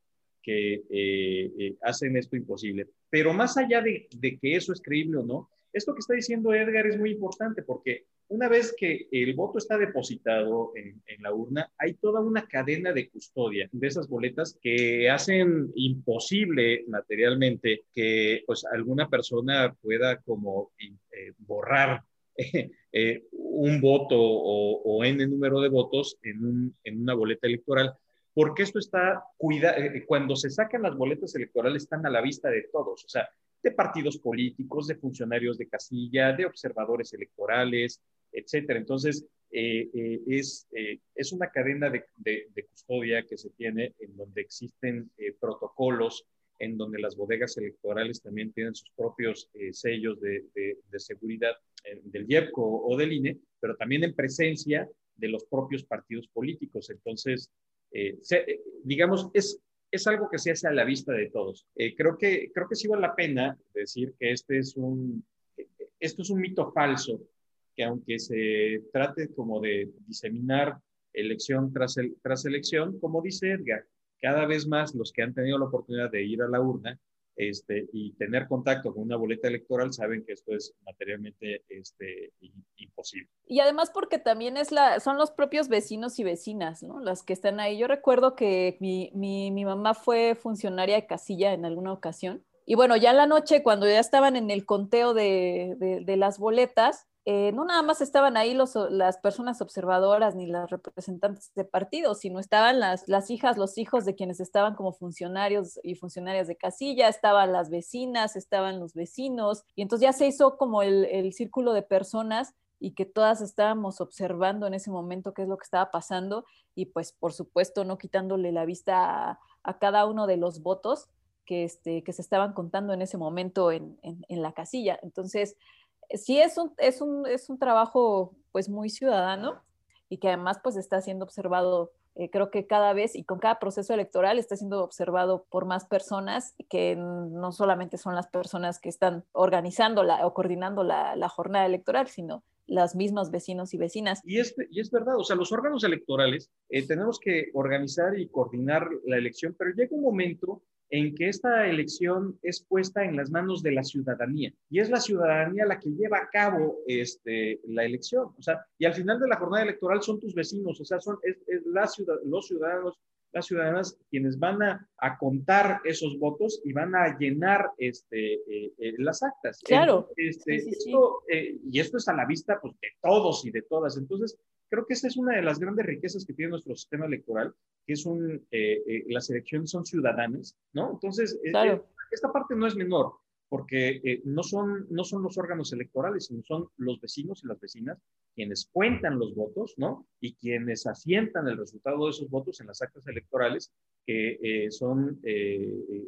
que hacen esto imposible. Pero más allá de, de que eso es creíble o no, esto que está diciendo Edgar es muy importante porque una vez que el voto está depositado en, la urna, hay toda una cadena de custodia de esas boletas que hacen imposible materialmente que pues alguna persona pueda como eh, borrar eh, un voto o, n número de votos en, una boleta electoral porque esto está cuida eh, cuando se sacan las boletas electorales están a la vista de todos, o sea, de partidos políticos, de funcionarios de casilla, de observadores electorales, etcétera. Entonces, eh, eh, es, eh, es una cadena de, de, custodia que se tiene en donde existen protocolos, en donde las bodegas electorales también tienen sus propios sellos de, de seguridad del IEPCO o del INE, pero también en presencia de los propios partidos políticos. Entonces, digamos, es, es algo que se hace a la vista de todos. creo, que, creo que sí vale la pena decir que este es un, esto es un mito falso que aunque se trate como de diseminar elección tras, tras elección, como dice Edgar, cada vez más los que han tenido la oportunidad de ir a la urna este, y tener contacto con una boleta electoral saben que esto es materialmente este, imposible. Y además porque también es la, son los propios vecinos y vecinas, ¿no? Las que están ahí. Yo recuerdo que mi, mi, mi mamá fue funcionaria de casilla en alguna ocasión. Y bueno, ya en la noche, cuando ya estaban en el conteo de, de, de las boletas, eh, no nada más estaban ahí las personas observadoras ni las representantes de partidos, sino estaban las, hijas, los hijos de quienes estaban como funcionarios y funcionarias de casilla, estaban las vecinas, estaban los vecinos, y entonces ya se hizo como el, círculo de personas y que todas estábamos observando en ese momento qué es lo que estaba pasando y pues por supuesto no quitándole la vista a, cada uno de los votos que, este, que se estaban contando en ese momento en, en la casilla. Entonces, sí es un, es un, es un trabajo pues muy ciudadano y que además pues está siendo observado eh, creo que cada vez y con cada proceso electoral está siendo observado por más personas que no solamente son las personas que están organizando la, o coordinando la, la jornada electoral, sino las mismas vecinos y vecinas. Y es, y es verdad, o sea, los órganos electorales eh, tenemos que organizar y coordinar la elección, pero llega un momento en que esta elección es puesta en las manos de la ciudadanía y es la ciudadanía la que lleva a cabo este, la elección. O sea, y al final de la jornada electoral son tus vecinos, o sea, son es, la ciudad, los ciudadanos, las ciudadanas quienes van a, contar esos votos y van a llenar este, eh, eh, las actas. Claro. Este, eh, y esto es a la vista pues, de todos y de todas. Entonces, creo que esa es una de las grandes riquezas que tiene nuestro sistema electoral, que es un, eh, eh, las elecciones son ciudadanas, ¿no? Entonces, eh, esta parte no es menor, porque no, son, no son los órganos electorales, sino son los vecinos y las vecinas quienes cuentan los votos, ¿no? Y quienes asientan el resultado de esos votos en las actas electorales, que son,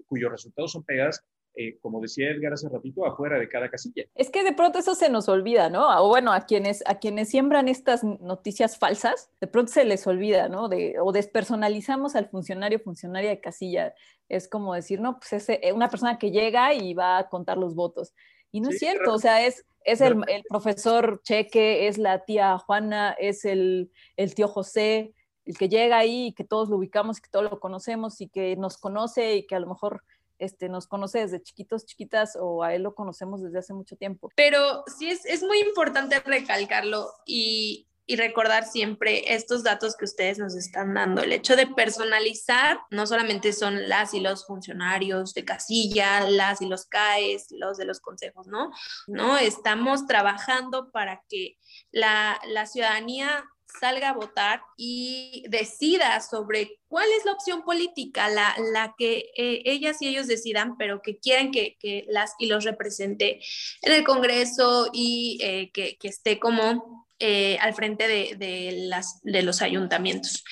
cuyos resultados son pegadas eh, como decía Edgar hace ratito, afuera de cada casilla. Es que de pronto eso se nos olvida, ¿no? O bueno, a quienes, a quienes siembran estas noticias falsas, de pronto se les olvida, ¿no? De, o despersonalizamos al funcionario, funcionaria de casilla. Es como decir, no, pues es eh, una persona que llega y va a contar los votos. Y no es cierto, o sea, es, es el, el, profesor Cheque, es la tía Juana, es el, el tío José, el que llega ahí y que todos lo ubicamos, que todos lo conocemos y que nos conoce y que a lo mejor este, nos conoce desde chiquitos, chiquitas o a él lo conocemos desde hace mucho tiempo. Pero sí es, es muy importante recalcarlo y, y recordar siempre estos datos que ustedes nos están dando. El hecho de personalizar no solamente son las y los funcionarios de casilla, las y los CAES, los de los consejos, ¿no? No, estamos trabajando para que la, la ciudadanía salga a votar y decida sobre cuál es la opción política, la, la que eh, ellas y ellos decidan, pero que quieren que, que, las y los represente en el Congreso y eh, que, que, esté como eh, al frente de, de, las, de los ayuntamientos.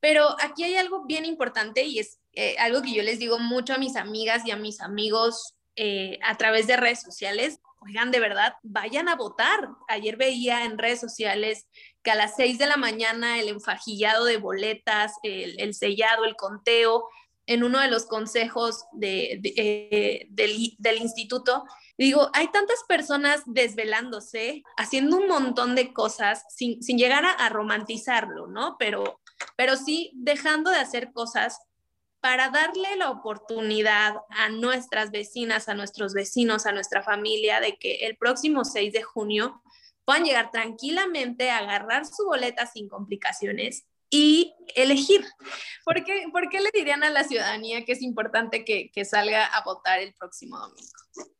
Pero aquí hay algo bien importante y es algo que yo les digo mucho a mis amigas y a mis amigos a través de redes sociales. Oigan, de verdad, vayan a votar. Ayer veía en redes sociales que a las 6 de la mañana el enfajillado de boletas, el, sellado, el conteo, en uno de los consejos de, eh, del, del, instituto. digo, hay tantas personas desvelándose, haciendo un montón de cosas sin, sin llegar a, a, romantizarlo, ¿no? Pero, pero sí dejando de hacer cosas para darle la oportunidad a nuestras vecinas, a nuestros vecinos, a nuestra familia, de que el próximo 6 de junio puedan llegar tranquilamente, a agarrar su boleta sin complicaciones y elegir. ¿Por qué, ¿Por qué, le dirían a la ciudadanía que es importante que, que salga a votar el próximo domingo?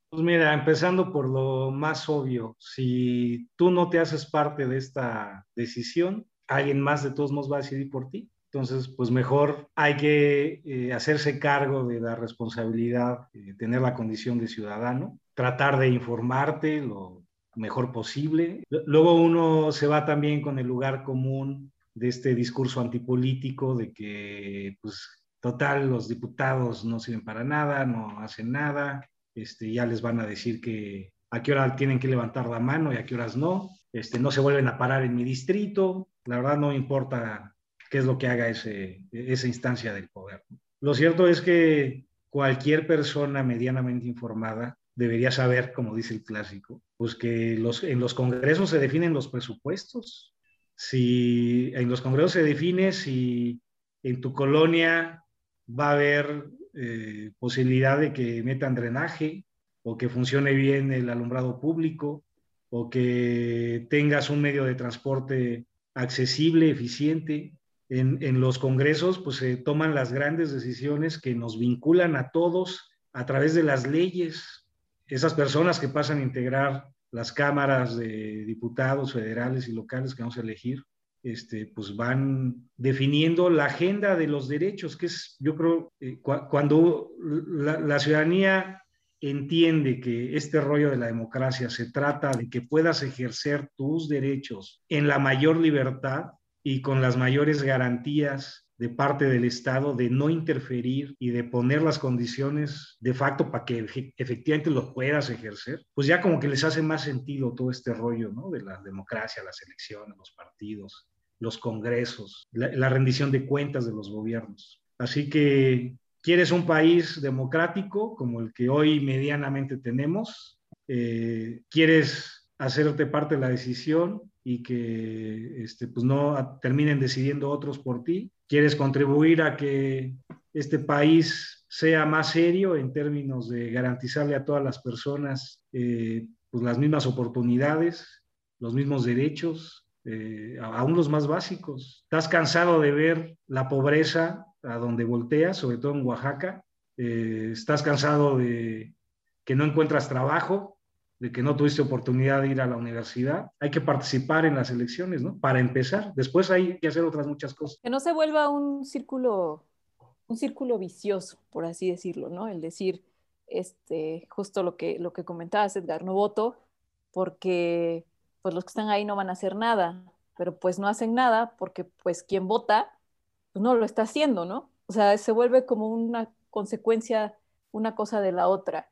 Pues mira, empezando por lo más obvio, si tú no te haces parte de esta decisión, alguien más de todos modos va a decidir por ti. Entonces, pues mejor hay que eh, hacerse cargo de la responsabilidad, de tener la condición de ciudadano, tratar de informarte lo mejor posible. Luego uno se va también con el lugar común de este discurso antipolítico de que, pues, total, los diputados no sirven para nada, no hacen nada, este, ya les van a decir que a qué hora tienen que levantar la mano y a qué horas no, este, no se vuelven a parar en mi distrito, la verdad no importa qué es lo que haga ese, esa instancia del poder. Lo cierto es que cualquier persona medianamente informada debería saber, como dice el clásico, pues que los, en los congresos se definen los presupuestos, si en los congresos se define si en tu colonia va a haber eh, posibilidad de que metan drenaje o que funcione bien el alumbrado público o que tengas un medio de transporte accesible, eficiente. En, los congresos pues se toman las grandes decisiones que nos vinculan a todos a través de las leyes. Esas personas que pasan a integrar las cámaras de diputados federales y locales que vamos a elegir, este, pues van definiendo la agenda de los derechos, que es, yo creo, eh, cuando la, la, ciudadanía entiende que este rollo de la democracia se trata de que puedas ejercer tus derechos en la mayor libertad y con las mayores garantías de parte del Estado de no interferir y de poner las condiciones de facto para que efectivamente lo puedas ejercer, pues ya como que les hace más sentido todo este rollo, ¿no? De la democracia, las elecciones, los partidos, los congresos, la, la rendición de cuentas de los gobiernos. Así que, ¿quieres un país democrático como el que hoy medianamente tenemos? Eh, ¿Quieres hacerte parte de la decisión y que este, pues no terminen decidiendo otros por ti? quieres contribuir a que este país sea más serio en términos de garantizarle a todas las personas eh, pues las mismas oportunidades, los mismos derechos, eh, aún los más básicos. ¿Estás cansado de ver la pobreza a donde volteas, sobre todo en Oaxaca? Eh, ¿Estás cansado de que no encuentras trabajo? De que no tuviste oportunidad de ir a la universidad, hay que participar en las elecciones, ¿no? Para empezar. Después hay que hacer otras muchas cosas. Que no se vuelva un círculo, un círculo vicioso, por así decirlo, ¿no? El decir, este, justo lo que, lo que comentabas, Edgar, no voto porque pues los que están ahí no van a hacer nada, pero pues no hacen nada porque pues quien vota pues no lo está haciendo, ¿no? O sea, se vuelve como una consecuencia una cosa de la otra.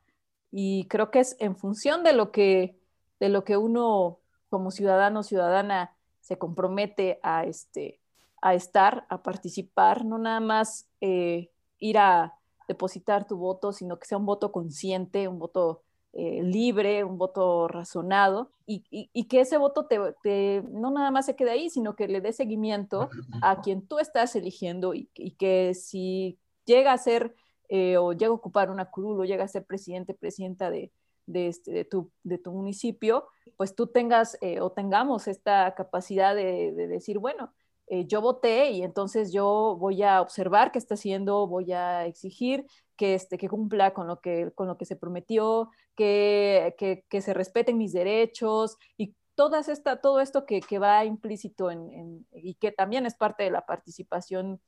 Y creo que es en función de lo que, de lo que uno como ciudadano o ciudadana se compromete a, este, a estar, a participar, no nada más eh, ir a depositar tu voto, sino que sea un voto consciente, un voto eh, libre, un voto razonado, y, y, que ese voto te, no nada más se quede ahí, sino que le dé seguimiento a quien tú estás eligiendo y que si llega a ser eh, o llega a ocupar una curul o llega a ser presidente, presidenta de, de, este, de, tu, de tu, municipio, pues tú tengas eh, o tengamos esta capacidad de, de decir, bueno, eh, yo voté y entonces yo voy a observar qué está haciendo, voy a exigir que, este, que cumpla con lo que, con lo que se prometió, que, que, que se respeten mis derechos y todas esta, todo esto que, que va implícito en, en, y que también es parte de la participación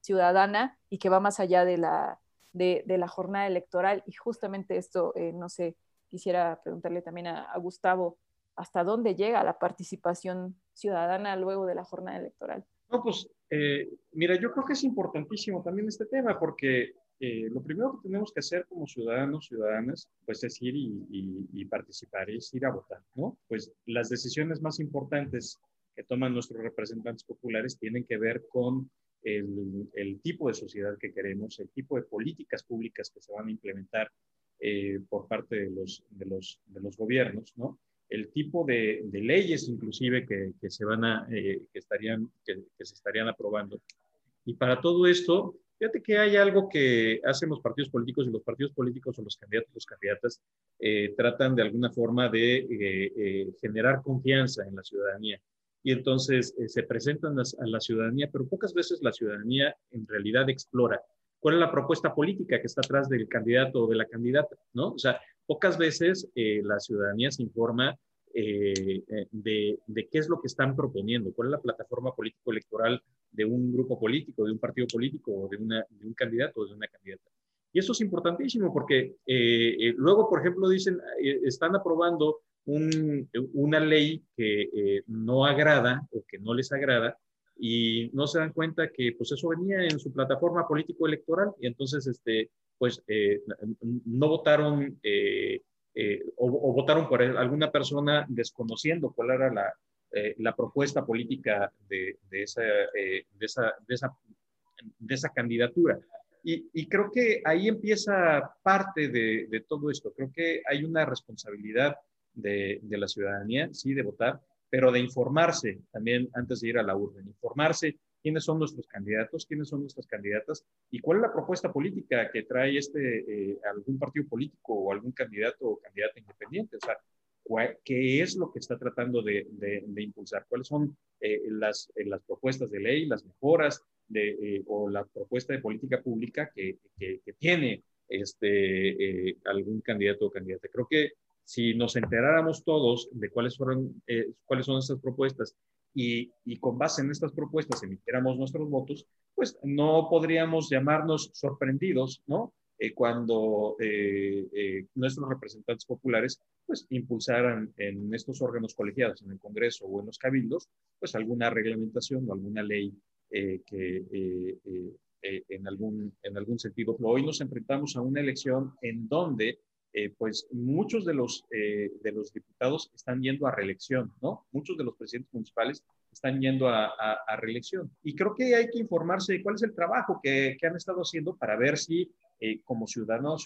ciudadana y que va más allá de la, de, la jornada electoral. Y justamente esto, eh, no sé, quisiera preguntarle también a, a, Gustavo, ¿hasta dónde llega la participación ciudadana luego de la jornada electoral? No, pues eh, mira, yo creo que es importantísimo también este tema porque eh, lo primero que tenemos que hacer como ciudadanos, ciudadanas, pues es ir y, y, y, participar, es ir a votar, ¿no? Pues las decisiones más importantes que toman nuestros representantes populares tienen que ver con el, tipo de sociedad que queremos, el tipo de políticas públicas que se van a implementar eh, por parte de los, de los, de los gobiernos, ¿no? el tipo de, leyes inclusive que, que se van a, eh, que, estarían, que, se estarían aprobando. Y para todo esto, fíjate que hay algo que hacen los partidos políticos y los partidos políticos o los candidatos o candidatas eh, tratan de alguna forma de generar confianza en la ciudadanía y entonces eh, se presentan a la ciudadanía, pero pocas veces la ciudadanía en realidad explora cuál es la propuesta política que está atrás del candidato o de la candidata, ¿no? O sea, pocas veces eh, la ciudadanía se informa eh, de, de, qué es lo que están proponiendo, cuál es la plataforma político-electoral de un grupo político, de un partido político, o de, una, de un candidato o de una candidata. Y eso es importantísimo porque luego, por ejemplo, dicen, están aprobando una ley que eh, no agrada o que no les agrada y no se dan cuenta que pues eso venía en su plataforma político-electoral y entonces este, pues eh, no votaron eh, o, votaron por alguna persona desconociendo cuál era la, la propuesta política de, de, esa, de, esa, de, esa, de esa candidatura. Y, y, creo que ahí empieza parte de, de, todo esto. Creo que hay una responsabilidad de, la ciudadanía, sí, de votar, pero de informarse también antes de ir a la urna, informarse quiénes son nuestros candidatos, quiénes son nuestras candidatas y cuál es la propuesta política que trae este, eh, algún partido político o algún candidato o candidata independiente. O sea, qué es lo que está tratando de, de, impulsar, cuáles son eh, las, eh, las, propuestas de ley, las mejoras de, o la propuesta de política pública que, que, tiene este, algún candidato o candidata. Creo que si nos enteráramos todos de cuáles, fueron, eh, cuáles son estas propuestas y, y, con base en estas propuestas emitiéramos nuestros votos, pues no podríamos llamarnos sorprendidos, ¿no? Eh, cuando eh, nuestros representantes populares pues impulsaran en estos órganos colegiados, en el Congreso o en los cabildos, pues alguna reglamentación o alguna ley que en, algún, en algún sentido. Hoy nos enfrentamos a una elección en donde eh, pues muchos de los, eh, de los diputados están yendo a reelección, ¿no? Muchos de los presidentes municipales están yendo a, reelección. Y creo que hay que informarse de cuál es el trabajo que, han estado haciendo para ver si eh, como ciudadano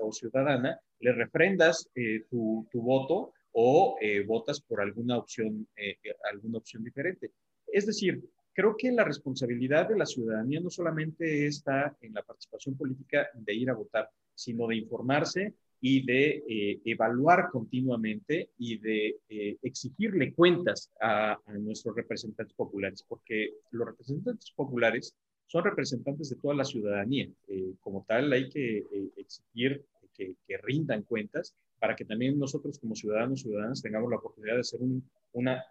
o ciudadana le refrendas tu, tu, voto o votas por alguna opción, alguna opción diferente. Es decir, creo que la responsabilidad de la ciudadanía no solamente está en la participación política de ir a votar, sino de informarse y de eh, evaluar continuamente y de eh, exigirle cuentas a, nuestros representantes populares, porque los representantes populares son representantes de toda la ciudadanía. Eh, como tal, hay que exigir que, rindan cuentas para que también nosotros como ciudadanos y ciudadanas tengamos la oportunidad de hacer un,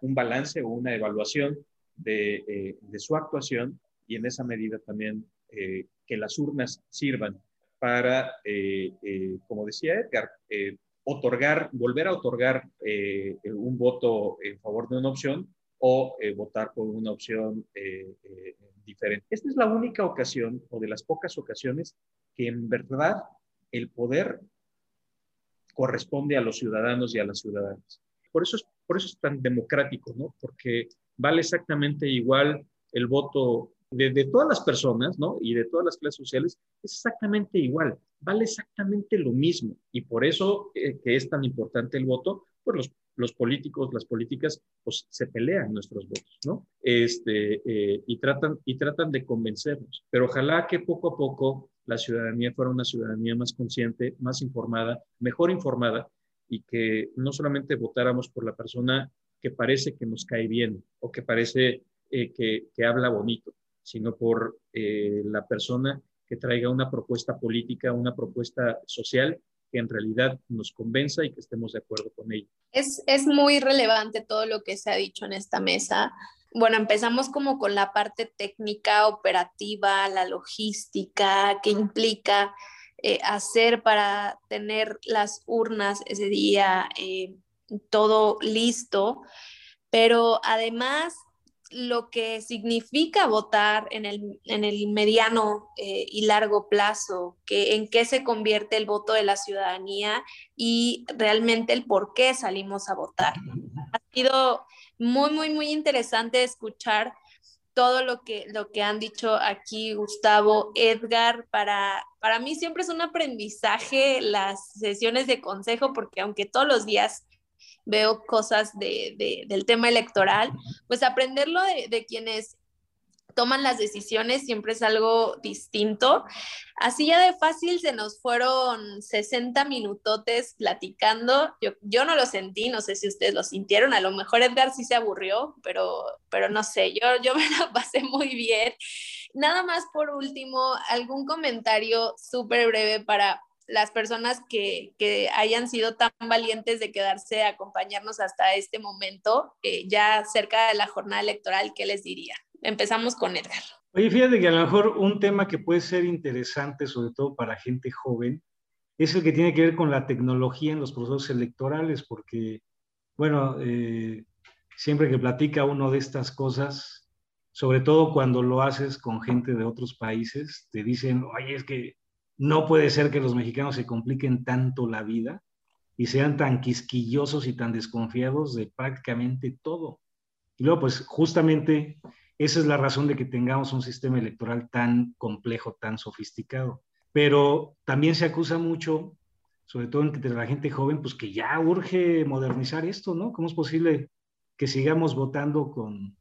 balance o una evaluación de, su actuación y en esa medida también que las urnas sirvan para, eh, eh, como decía Edgar, eh, otorgar, volver a otorgar un voto en favor de una opción o votar por una opción diferente. Esta es la única ocasión o de las pocas ocasiones que en verdad el poder corresponde a los ciudadanos y a las ciudadanas. Por eso es, por eso es tan democrático, ¿no? Porque vale exactamente igual el voto de, todas las personas, ¿no? Y de todas las clases sociales, es exactamente igual, vale exactamente lo mismo. Y por eso eh, que es tan importante el voto, pues los, políticos, las políticas, pues se pelean nuestros votos, ¿no? Este, eh, y, tratan, y tratan de convencernos. Pero ojalá que poco a poco la ciudadanía fuera una ciudadanía más consciente, más informada, mejor informada, y que no solamente votáramos por la persona que parece que nos cae bien o que parece eh, que, que habla bonito, sino por eh, la persona que traiga una propuesta política, una propuesta social que en realidad nos convenza y que estemos de acuerdo con ella. Es, es muy relevante todo lo que se ha dicho en esta mesa. Bueno, empezamos como con la parte técnica, operativa, la logística, que implica eh, hacer para tener las urnas ese día, eh, todo listo, pero además lo que significa votar en el, en el mediano eh, y largo plazo, que, en qué se convierte el voto de la ciudadanía y realmente el por qué salimos a votar. Ha sido muy, muy, muy interesante escuchar todo lo que, lo que han dicho aquí Gustavo, Edgar, para, para mí siempre es un aprendizaje las sesiones de consejo, porque aunque todos los días veo cosas de, del tema electoral, pues aprenderlo de, de quienes toman las decisiones siempre es algo distinto. Así ya de fácil se nos fueron 60 minutotes platicando. Yo, yo no lo sentí, no sé si ustedes lo sintieron. A lo mejor Edgar sí se aburrió, pero, pero no sé, yo, yo me la pasé muy bien. Nada más por último, algún comentario súper breve para las personas que, que, hayan sido tan valientes de quedarse a acompañarnos hasta este momento, eh, ya cerca de la jornada electoral, ¿qué les diría? Empezamos con Edgar. Oye, fíjate que a lo mejor un tema que puede ser interesante, sobre todo para gente joven, es el que tiene que ver con la tecnología en los procesos electorales, porque, bueno, eh, siempre que platica uno de estas cosas, sobre todo cuando lo haces con gente de otros países, te dicen, oye, es que no puede ser que los mexicanos se compliquen tanto la vida y sean tan quisquillosos y tan desconfiados de prácticamente todo. Y luego, pues justamente esa es la razón de que tengamos un sistema electoral tan complejo, tan sofisticado. Pero también se acusa mucho, sobre todo entre la gente joven, pues que ya urge modernizar esto, ¿no? ¿Cómo es posible que sigamos votando con,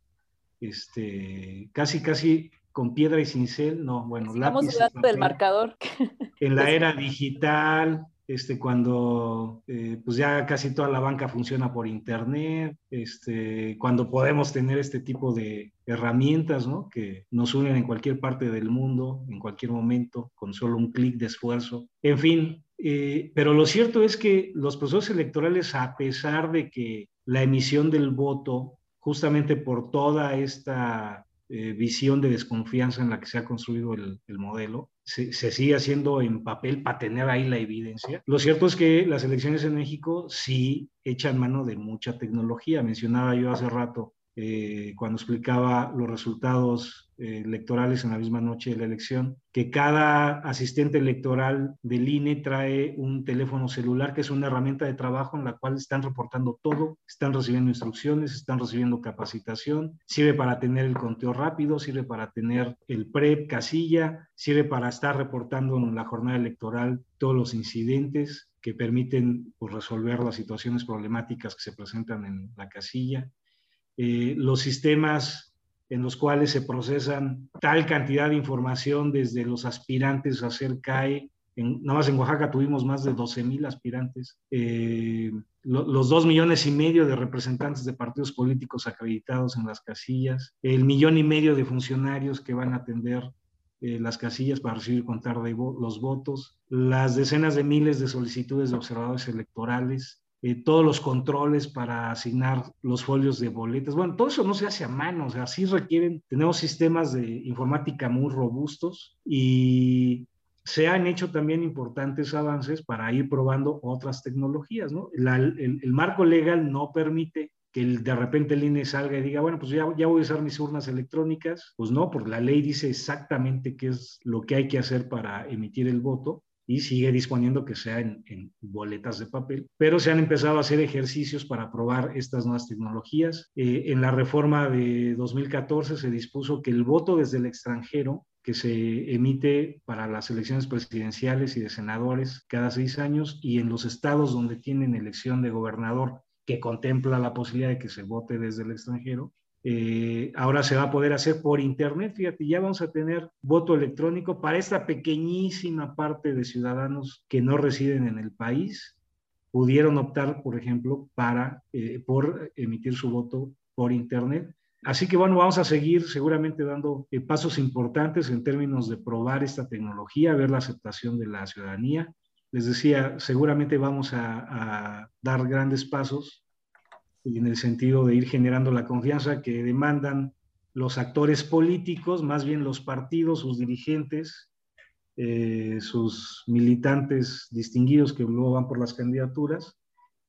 este, casi, casi con piedra y cincel? No, bueno, Estamos lápiz. del marcador. En la era digital, este, cuando eh, pues ya casi toda la banca funciona por internet, este, cuando podemos tener este tipo de herramientas ¿no? que nos unen en cualquier parte del mundo, en cualquier momento, con solo un clic de esfuerzo. En fin, eh, pero lo cierto es que los procesos electorales, a pesar de que la emisión del voto, justamente por toda esta eh, visión de desconfianza en la que se ha construido el, el modelo, se, sigue haciendo en papel para tener ahí la evidencia. Lo cierto es que las elecciones en México sí echan mano de mucha tecnología. Mencionaba yo hace rato eh, cuando explicaba los resultados electorales en la misma noche de la elección, que cada asistente electoral del INE trae un teléfono celular que es una herramienta de trabajo en la cual están reportando todo, están recibiendo instrucciones, están recibiendo capacitación, sirve para tener el conteo rápido, sirve para tener el PREP casilla, sirve para estar reportando en la jornada electoral todos los incidentes que permiten pues, resolver las situaciones problemáticas que se presentan en la casilla. Eh, los sistemas en los cuales se procesan tal cantidad de información desde los aspirantes a hacer CAE. En, nada más en Oaxaca tuvimos más de 12 mil aspirantes. Eh, los dos millones y medio de representantes de partidos políticos acreditados en las casillas, el millón y medio de funcionarios que van a atender eh, las casillas para recibir contar los votos, las decenas de miles de solicitudes de observadores electorales, eh, todos los controles para asignar los folios de boletas. Bueno, todo eso no se hace a mano, o sea, sí requieren, tenemos sistemas de informática muy robustos y se han hecho también importantes avances para ir probando otras tecnologías, ¿no? el, marco legal no permite que de repente el INE salga y diga, bueno, pues ya, ya voy a usar mis urnas electrónicas. Pues no, porque la ley dice exactamente qué es lo que hay que hacer para emitir el voto y sigue disponiendo que sea en, boletas de papel, pero se han empezado a hacer ejercicios para probar estas nuevas tecnologías. Eh, en la reforma de 2014 se dispuso que el voto desde el extranjero que se emite para las elecciones presidenciales y de senadores cada seis años y en los estados donde tienen elección de gobernador que contempla la posibilidad de que se vote desde el extranjero, eh, ahora se va a poder hacer por internet. Fíjate, ya vamos a tener voto electrónico para esta pequeñísima parte de ciudadanos que no residen en el país. Pudieron optar, por ejemplo, para, eh, por emitir su voto por internet. Así que bueno, vamos a seguir seguramente dando eh, pasos importantes en términos de probar esta tecnología, ver la aceptación de la ciudadanía. Les decía, seguramente vamos a, a dar grandes pasos en el sentido de ir generando la confianza que demandan los actores políticos, más bien los partidos, sus dirigentes, eh, sus militantes distinguidos que luego van por las candidaturas,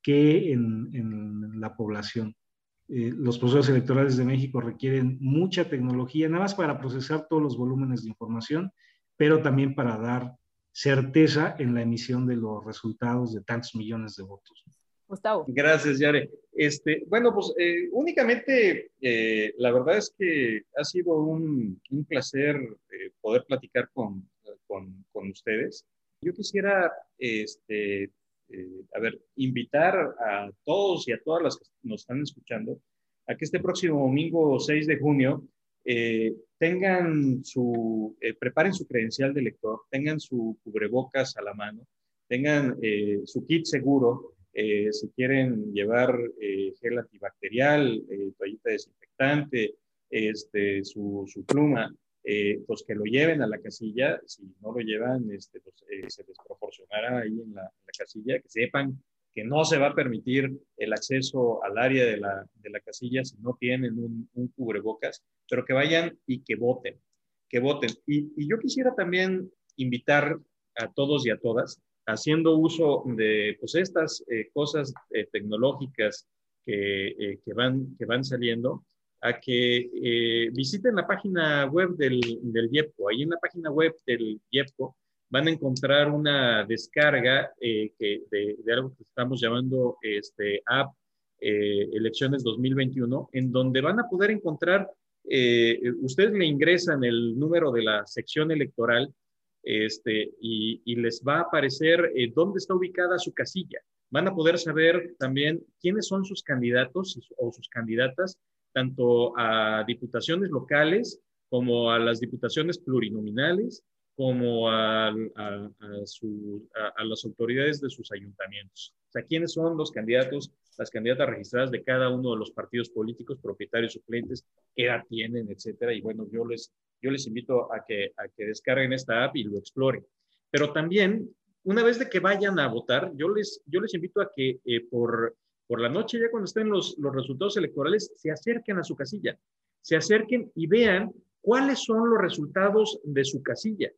que en, la población. Eh, los procesos electorales de México requieren mucha tecnología, nada más para procesar todos los volúmenes de información, pero también para dar certeza en la emisión de los resultados de tantos millones de votos. Gustavo. Gracias, Yare. Este, bueno, pues eh, únicamente eh, la verdad es que ha sido un, un placer eh, poder platicar con, con, con, ustedes. Yo quisiera, este, a ver, invitar a todos y a todas las que nos están escuchando a que este próximo domingo 6 de junio tengan su, preparen su credencial de lector, tengan su cubrebocas a la mano, tengan su kit seguro eh, si quieren llevar eh, gel antibacterial, eh, toallita desinfectante, este, su, su pluma, pues que lo lleven a la casilla. Si no lo llevan, este, pues, se les proporcionará ahí en la, casilla, que sepan que no se va a permitir el acceso al área de la, de la casilla si no tienen un, un, cubrebocas, pero que vayan y que voten, que voten. Y, y yo quisiera también invitar a todos y a todas haciendo uso de pues, estas eh, cosas eh, tecnológicas que, eh, que, van, que van saliendo, a que visiten la página web del, del IEPCO. Ahí en la página web del IEPCO van a encontrar una descarga que, de, de, algo que estamos llamando este, App Elecciones 2021, en donde van a poder encontrar, ustedes le ingresan el número de la sección electoral este, y, les va a aparecer eh, dónde está ubicada su casilla. Van a poder saber también quiénes son sus candidatos o sus candidatas, tanto a diputaciones locales como a las diputaciones plurinominales, como a, a, las autoridades de sus ayuntamientos. O sea, quiénes son los candidatos, las candidatas registradas de cada uno de los partidos políticos, propietarios, suplentes, qué edad tienen, etcétera. Y bueno, yo les yo les invito a que, a que descarguen esta app y lo exploren. Pero también, una vez de que vayan a votar, yo les, yo les invito a que eh, por, por la noche, ya cuando estén los, los resultados electorales, se acerquen a su casilla, se acerquen y vean cuáles son los resultados de su casilla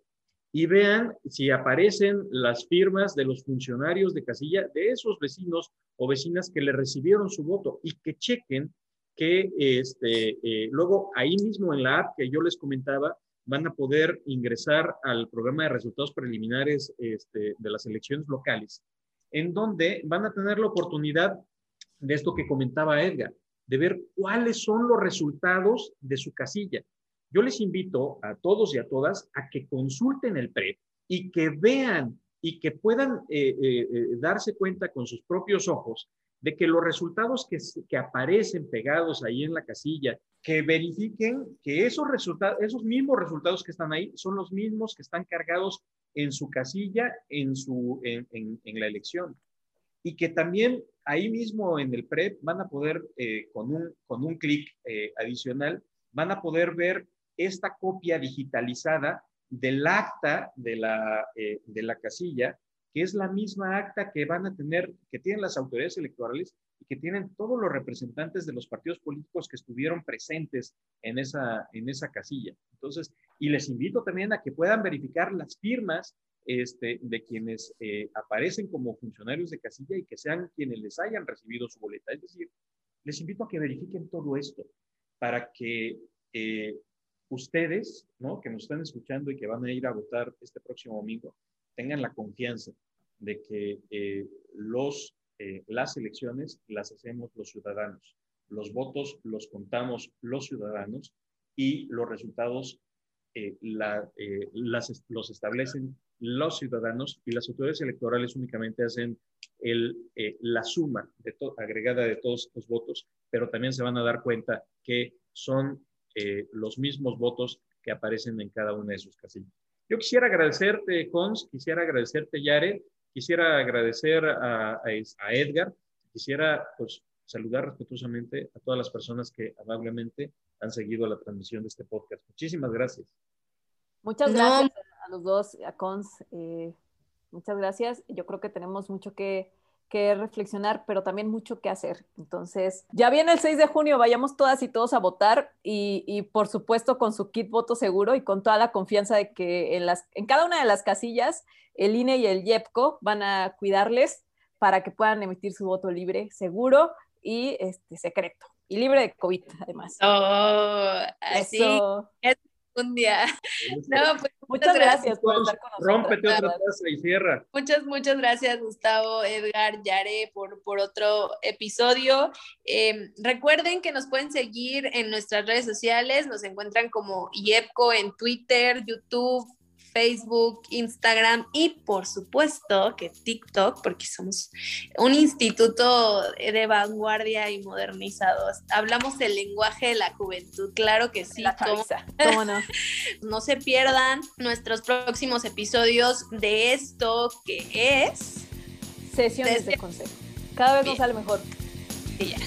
y vean si aparecen las firmas de los funcionarios de casilla de esos vecinos o vecinas que le recibieron su voto y que chequen que este, eh, luego ahí mismo en la app que yo les comentaba, van a poder ingresar al programa de resultados preliminares este, de las elecciones locales, en donde van a tener la oportunidad de esto que comentaba Edgar, de ver cuáles son los resultados de su casilla. Yo les invito a todos y a todas a que consulten el PREP y que vean y que puedan eh, eh, darse cuenta con sus propios ojos de que los resultados que, que, aparecen pegados ahí en la casilla, que verifiquen que esos esos mismos resultados que están ahí son los mismos que están cargados en su casilla en, su, en, en, la elección. Y que también ahí mismo en el PREP van a poder, eh, con un, con un clic eh, adicional, van a poder ver esta copia digitalizada del acta de la, eh, de la casilla que es la misma acta que van a tener, que tienen las autoridades electorales y que tienen todos los representantes de los partidos políticos que estuvieron presentes en esa, en esa casilla. Entonces, y les invito también a que puedan verificar las firmas este, de quienes eh, aparecen como funcionarios de casilla y que sean quienes les hayan recibido su boleta. Es decir, les invito a que verifiquen todo esto para que eh, ustedes, ¿no? que nos están escuchando y que van a ir a votar este próximo domingo, tengan la confianza de que eh, los, eh, las elecciones las hacemos los ciudadanos. Los votos los contamos los ciudadanos y los resultados eh, las, los establecen los ciudadanos y las autoridades electorales únicamente hacen el, la suma agregada de todos estos votos, pero también se van a dar cuenta que son los mismos votos que aparecen en cada una de sus casillas. Yo quisiera agradecerte, Cons, quisiera agradecerte, Yare, quisiera agradecer a, a, Edgar, quisiera pues, saludar respetuosamente a todas las personas que amablemente han seguido la transmisión de este podcast. Muchísimas gracias. Muchas gracias a los dos, a Cons. Eh, muchas gracias. Yo creo que tenemos mucho que que reflexionar, pero también mucho que hacer. Entonces, ya viene el 6 de junio, vayamos todas y todos a votar y, por supuesto con su kit voto seguro y con toda la confianza de que en, las, en cada una de las casillas el INE y el YEPCO van a cuidarles para que puedan emitir su voto libre, seguro y este, secreto. Y libre de COVID, además. Oh, así. Un día. No, pues, muchas gracias, por estar con nosotros. Rómpete otra taza y cierra. Muchas, muchas gracias, Gustavo, Edgar, Yare, por, por otro episodio. Em, recuerden que nos pueden seguir en nuestras redes sociales. Nos encuentran como IEPCO en Twitter, YouTube, Facebook, Instagram y por supuesto que TikTok, porque somos un instituto de vanguardia y modernizados. Hablamos el lenguaje de la juventud, claro que sí. La ¿Cómo, no? no se pierdan nuestros próximos episodios de esto que es... Sesiones de consejo. Cada vez nos sale mejor. Y ya.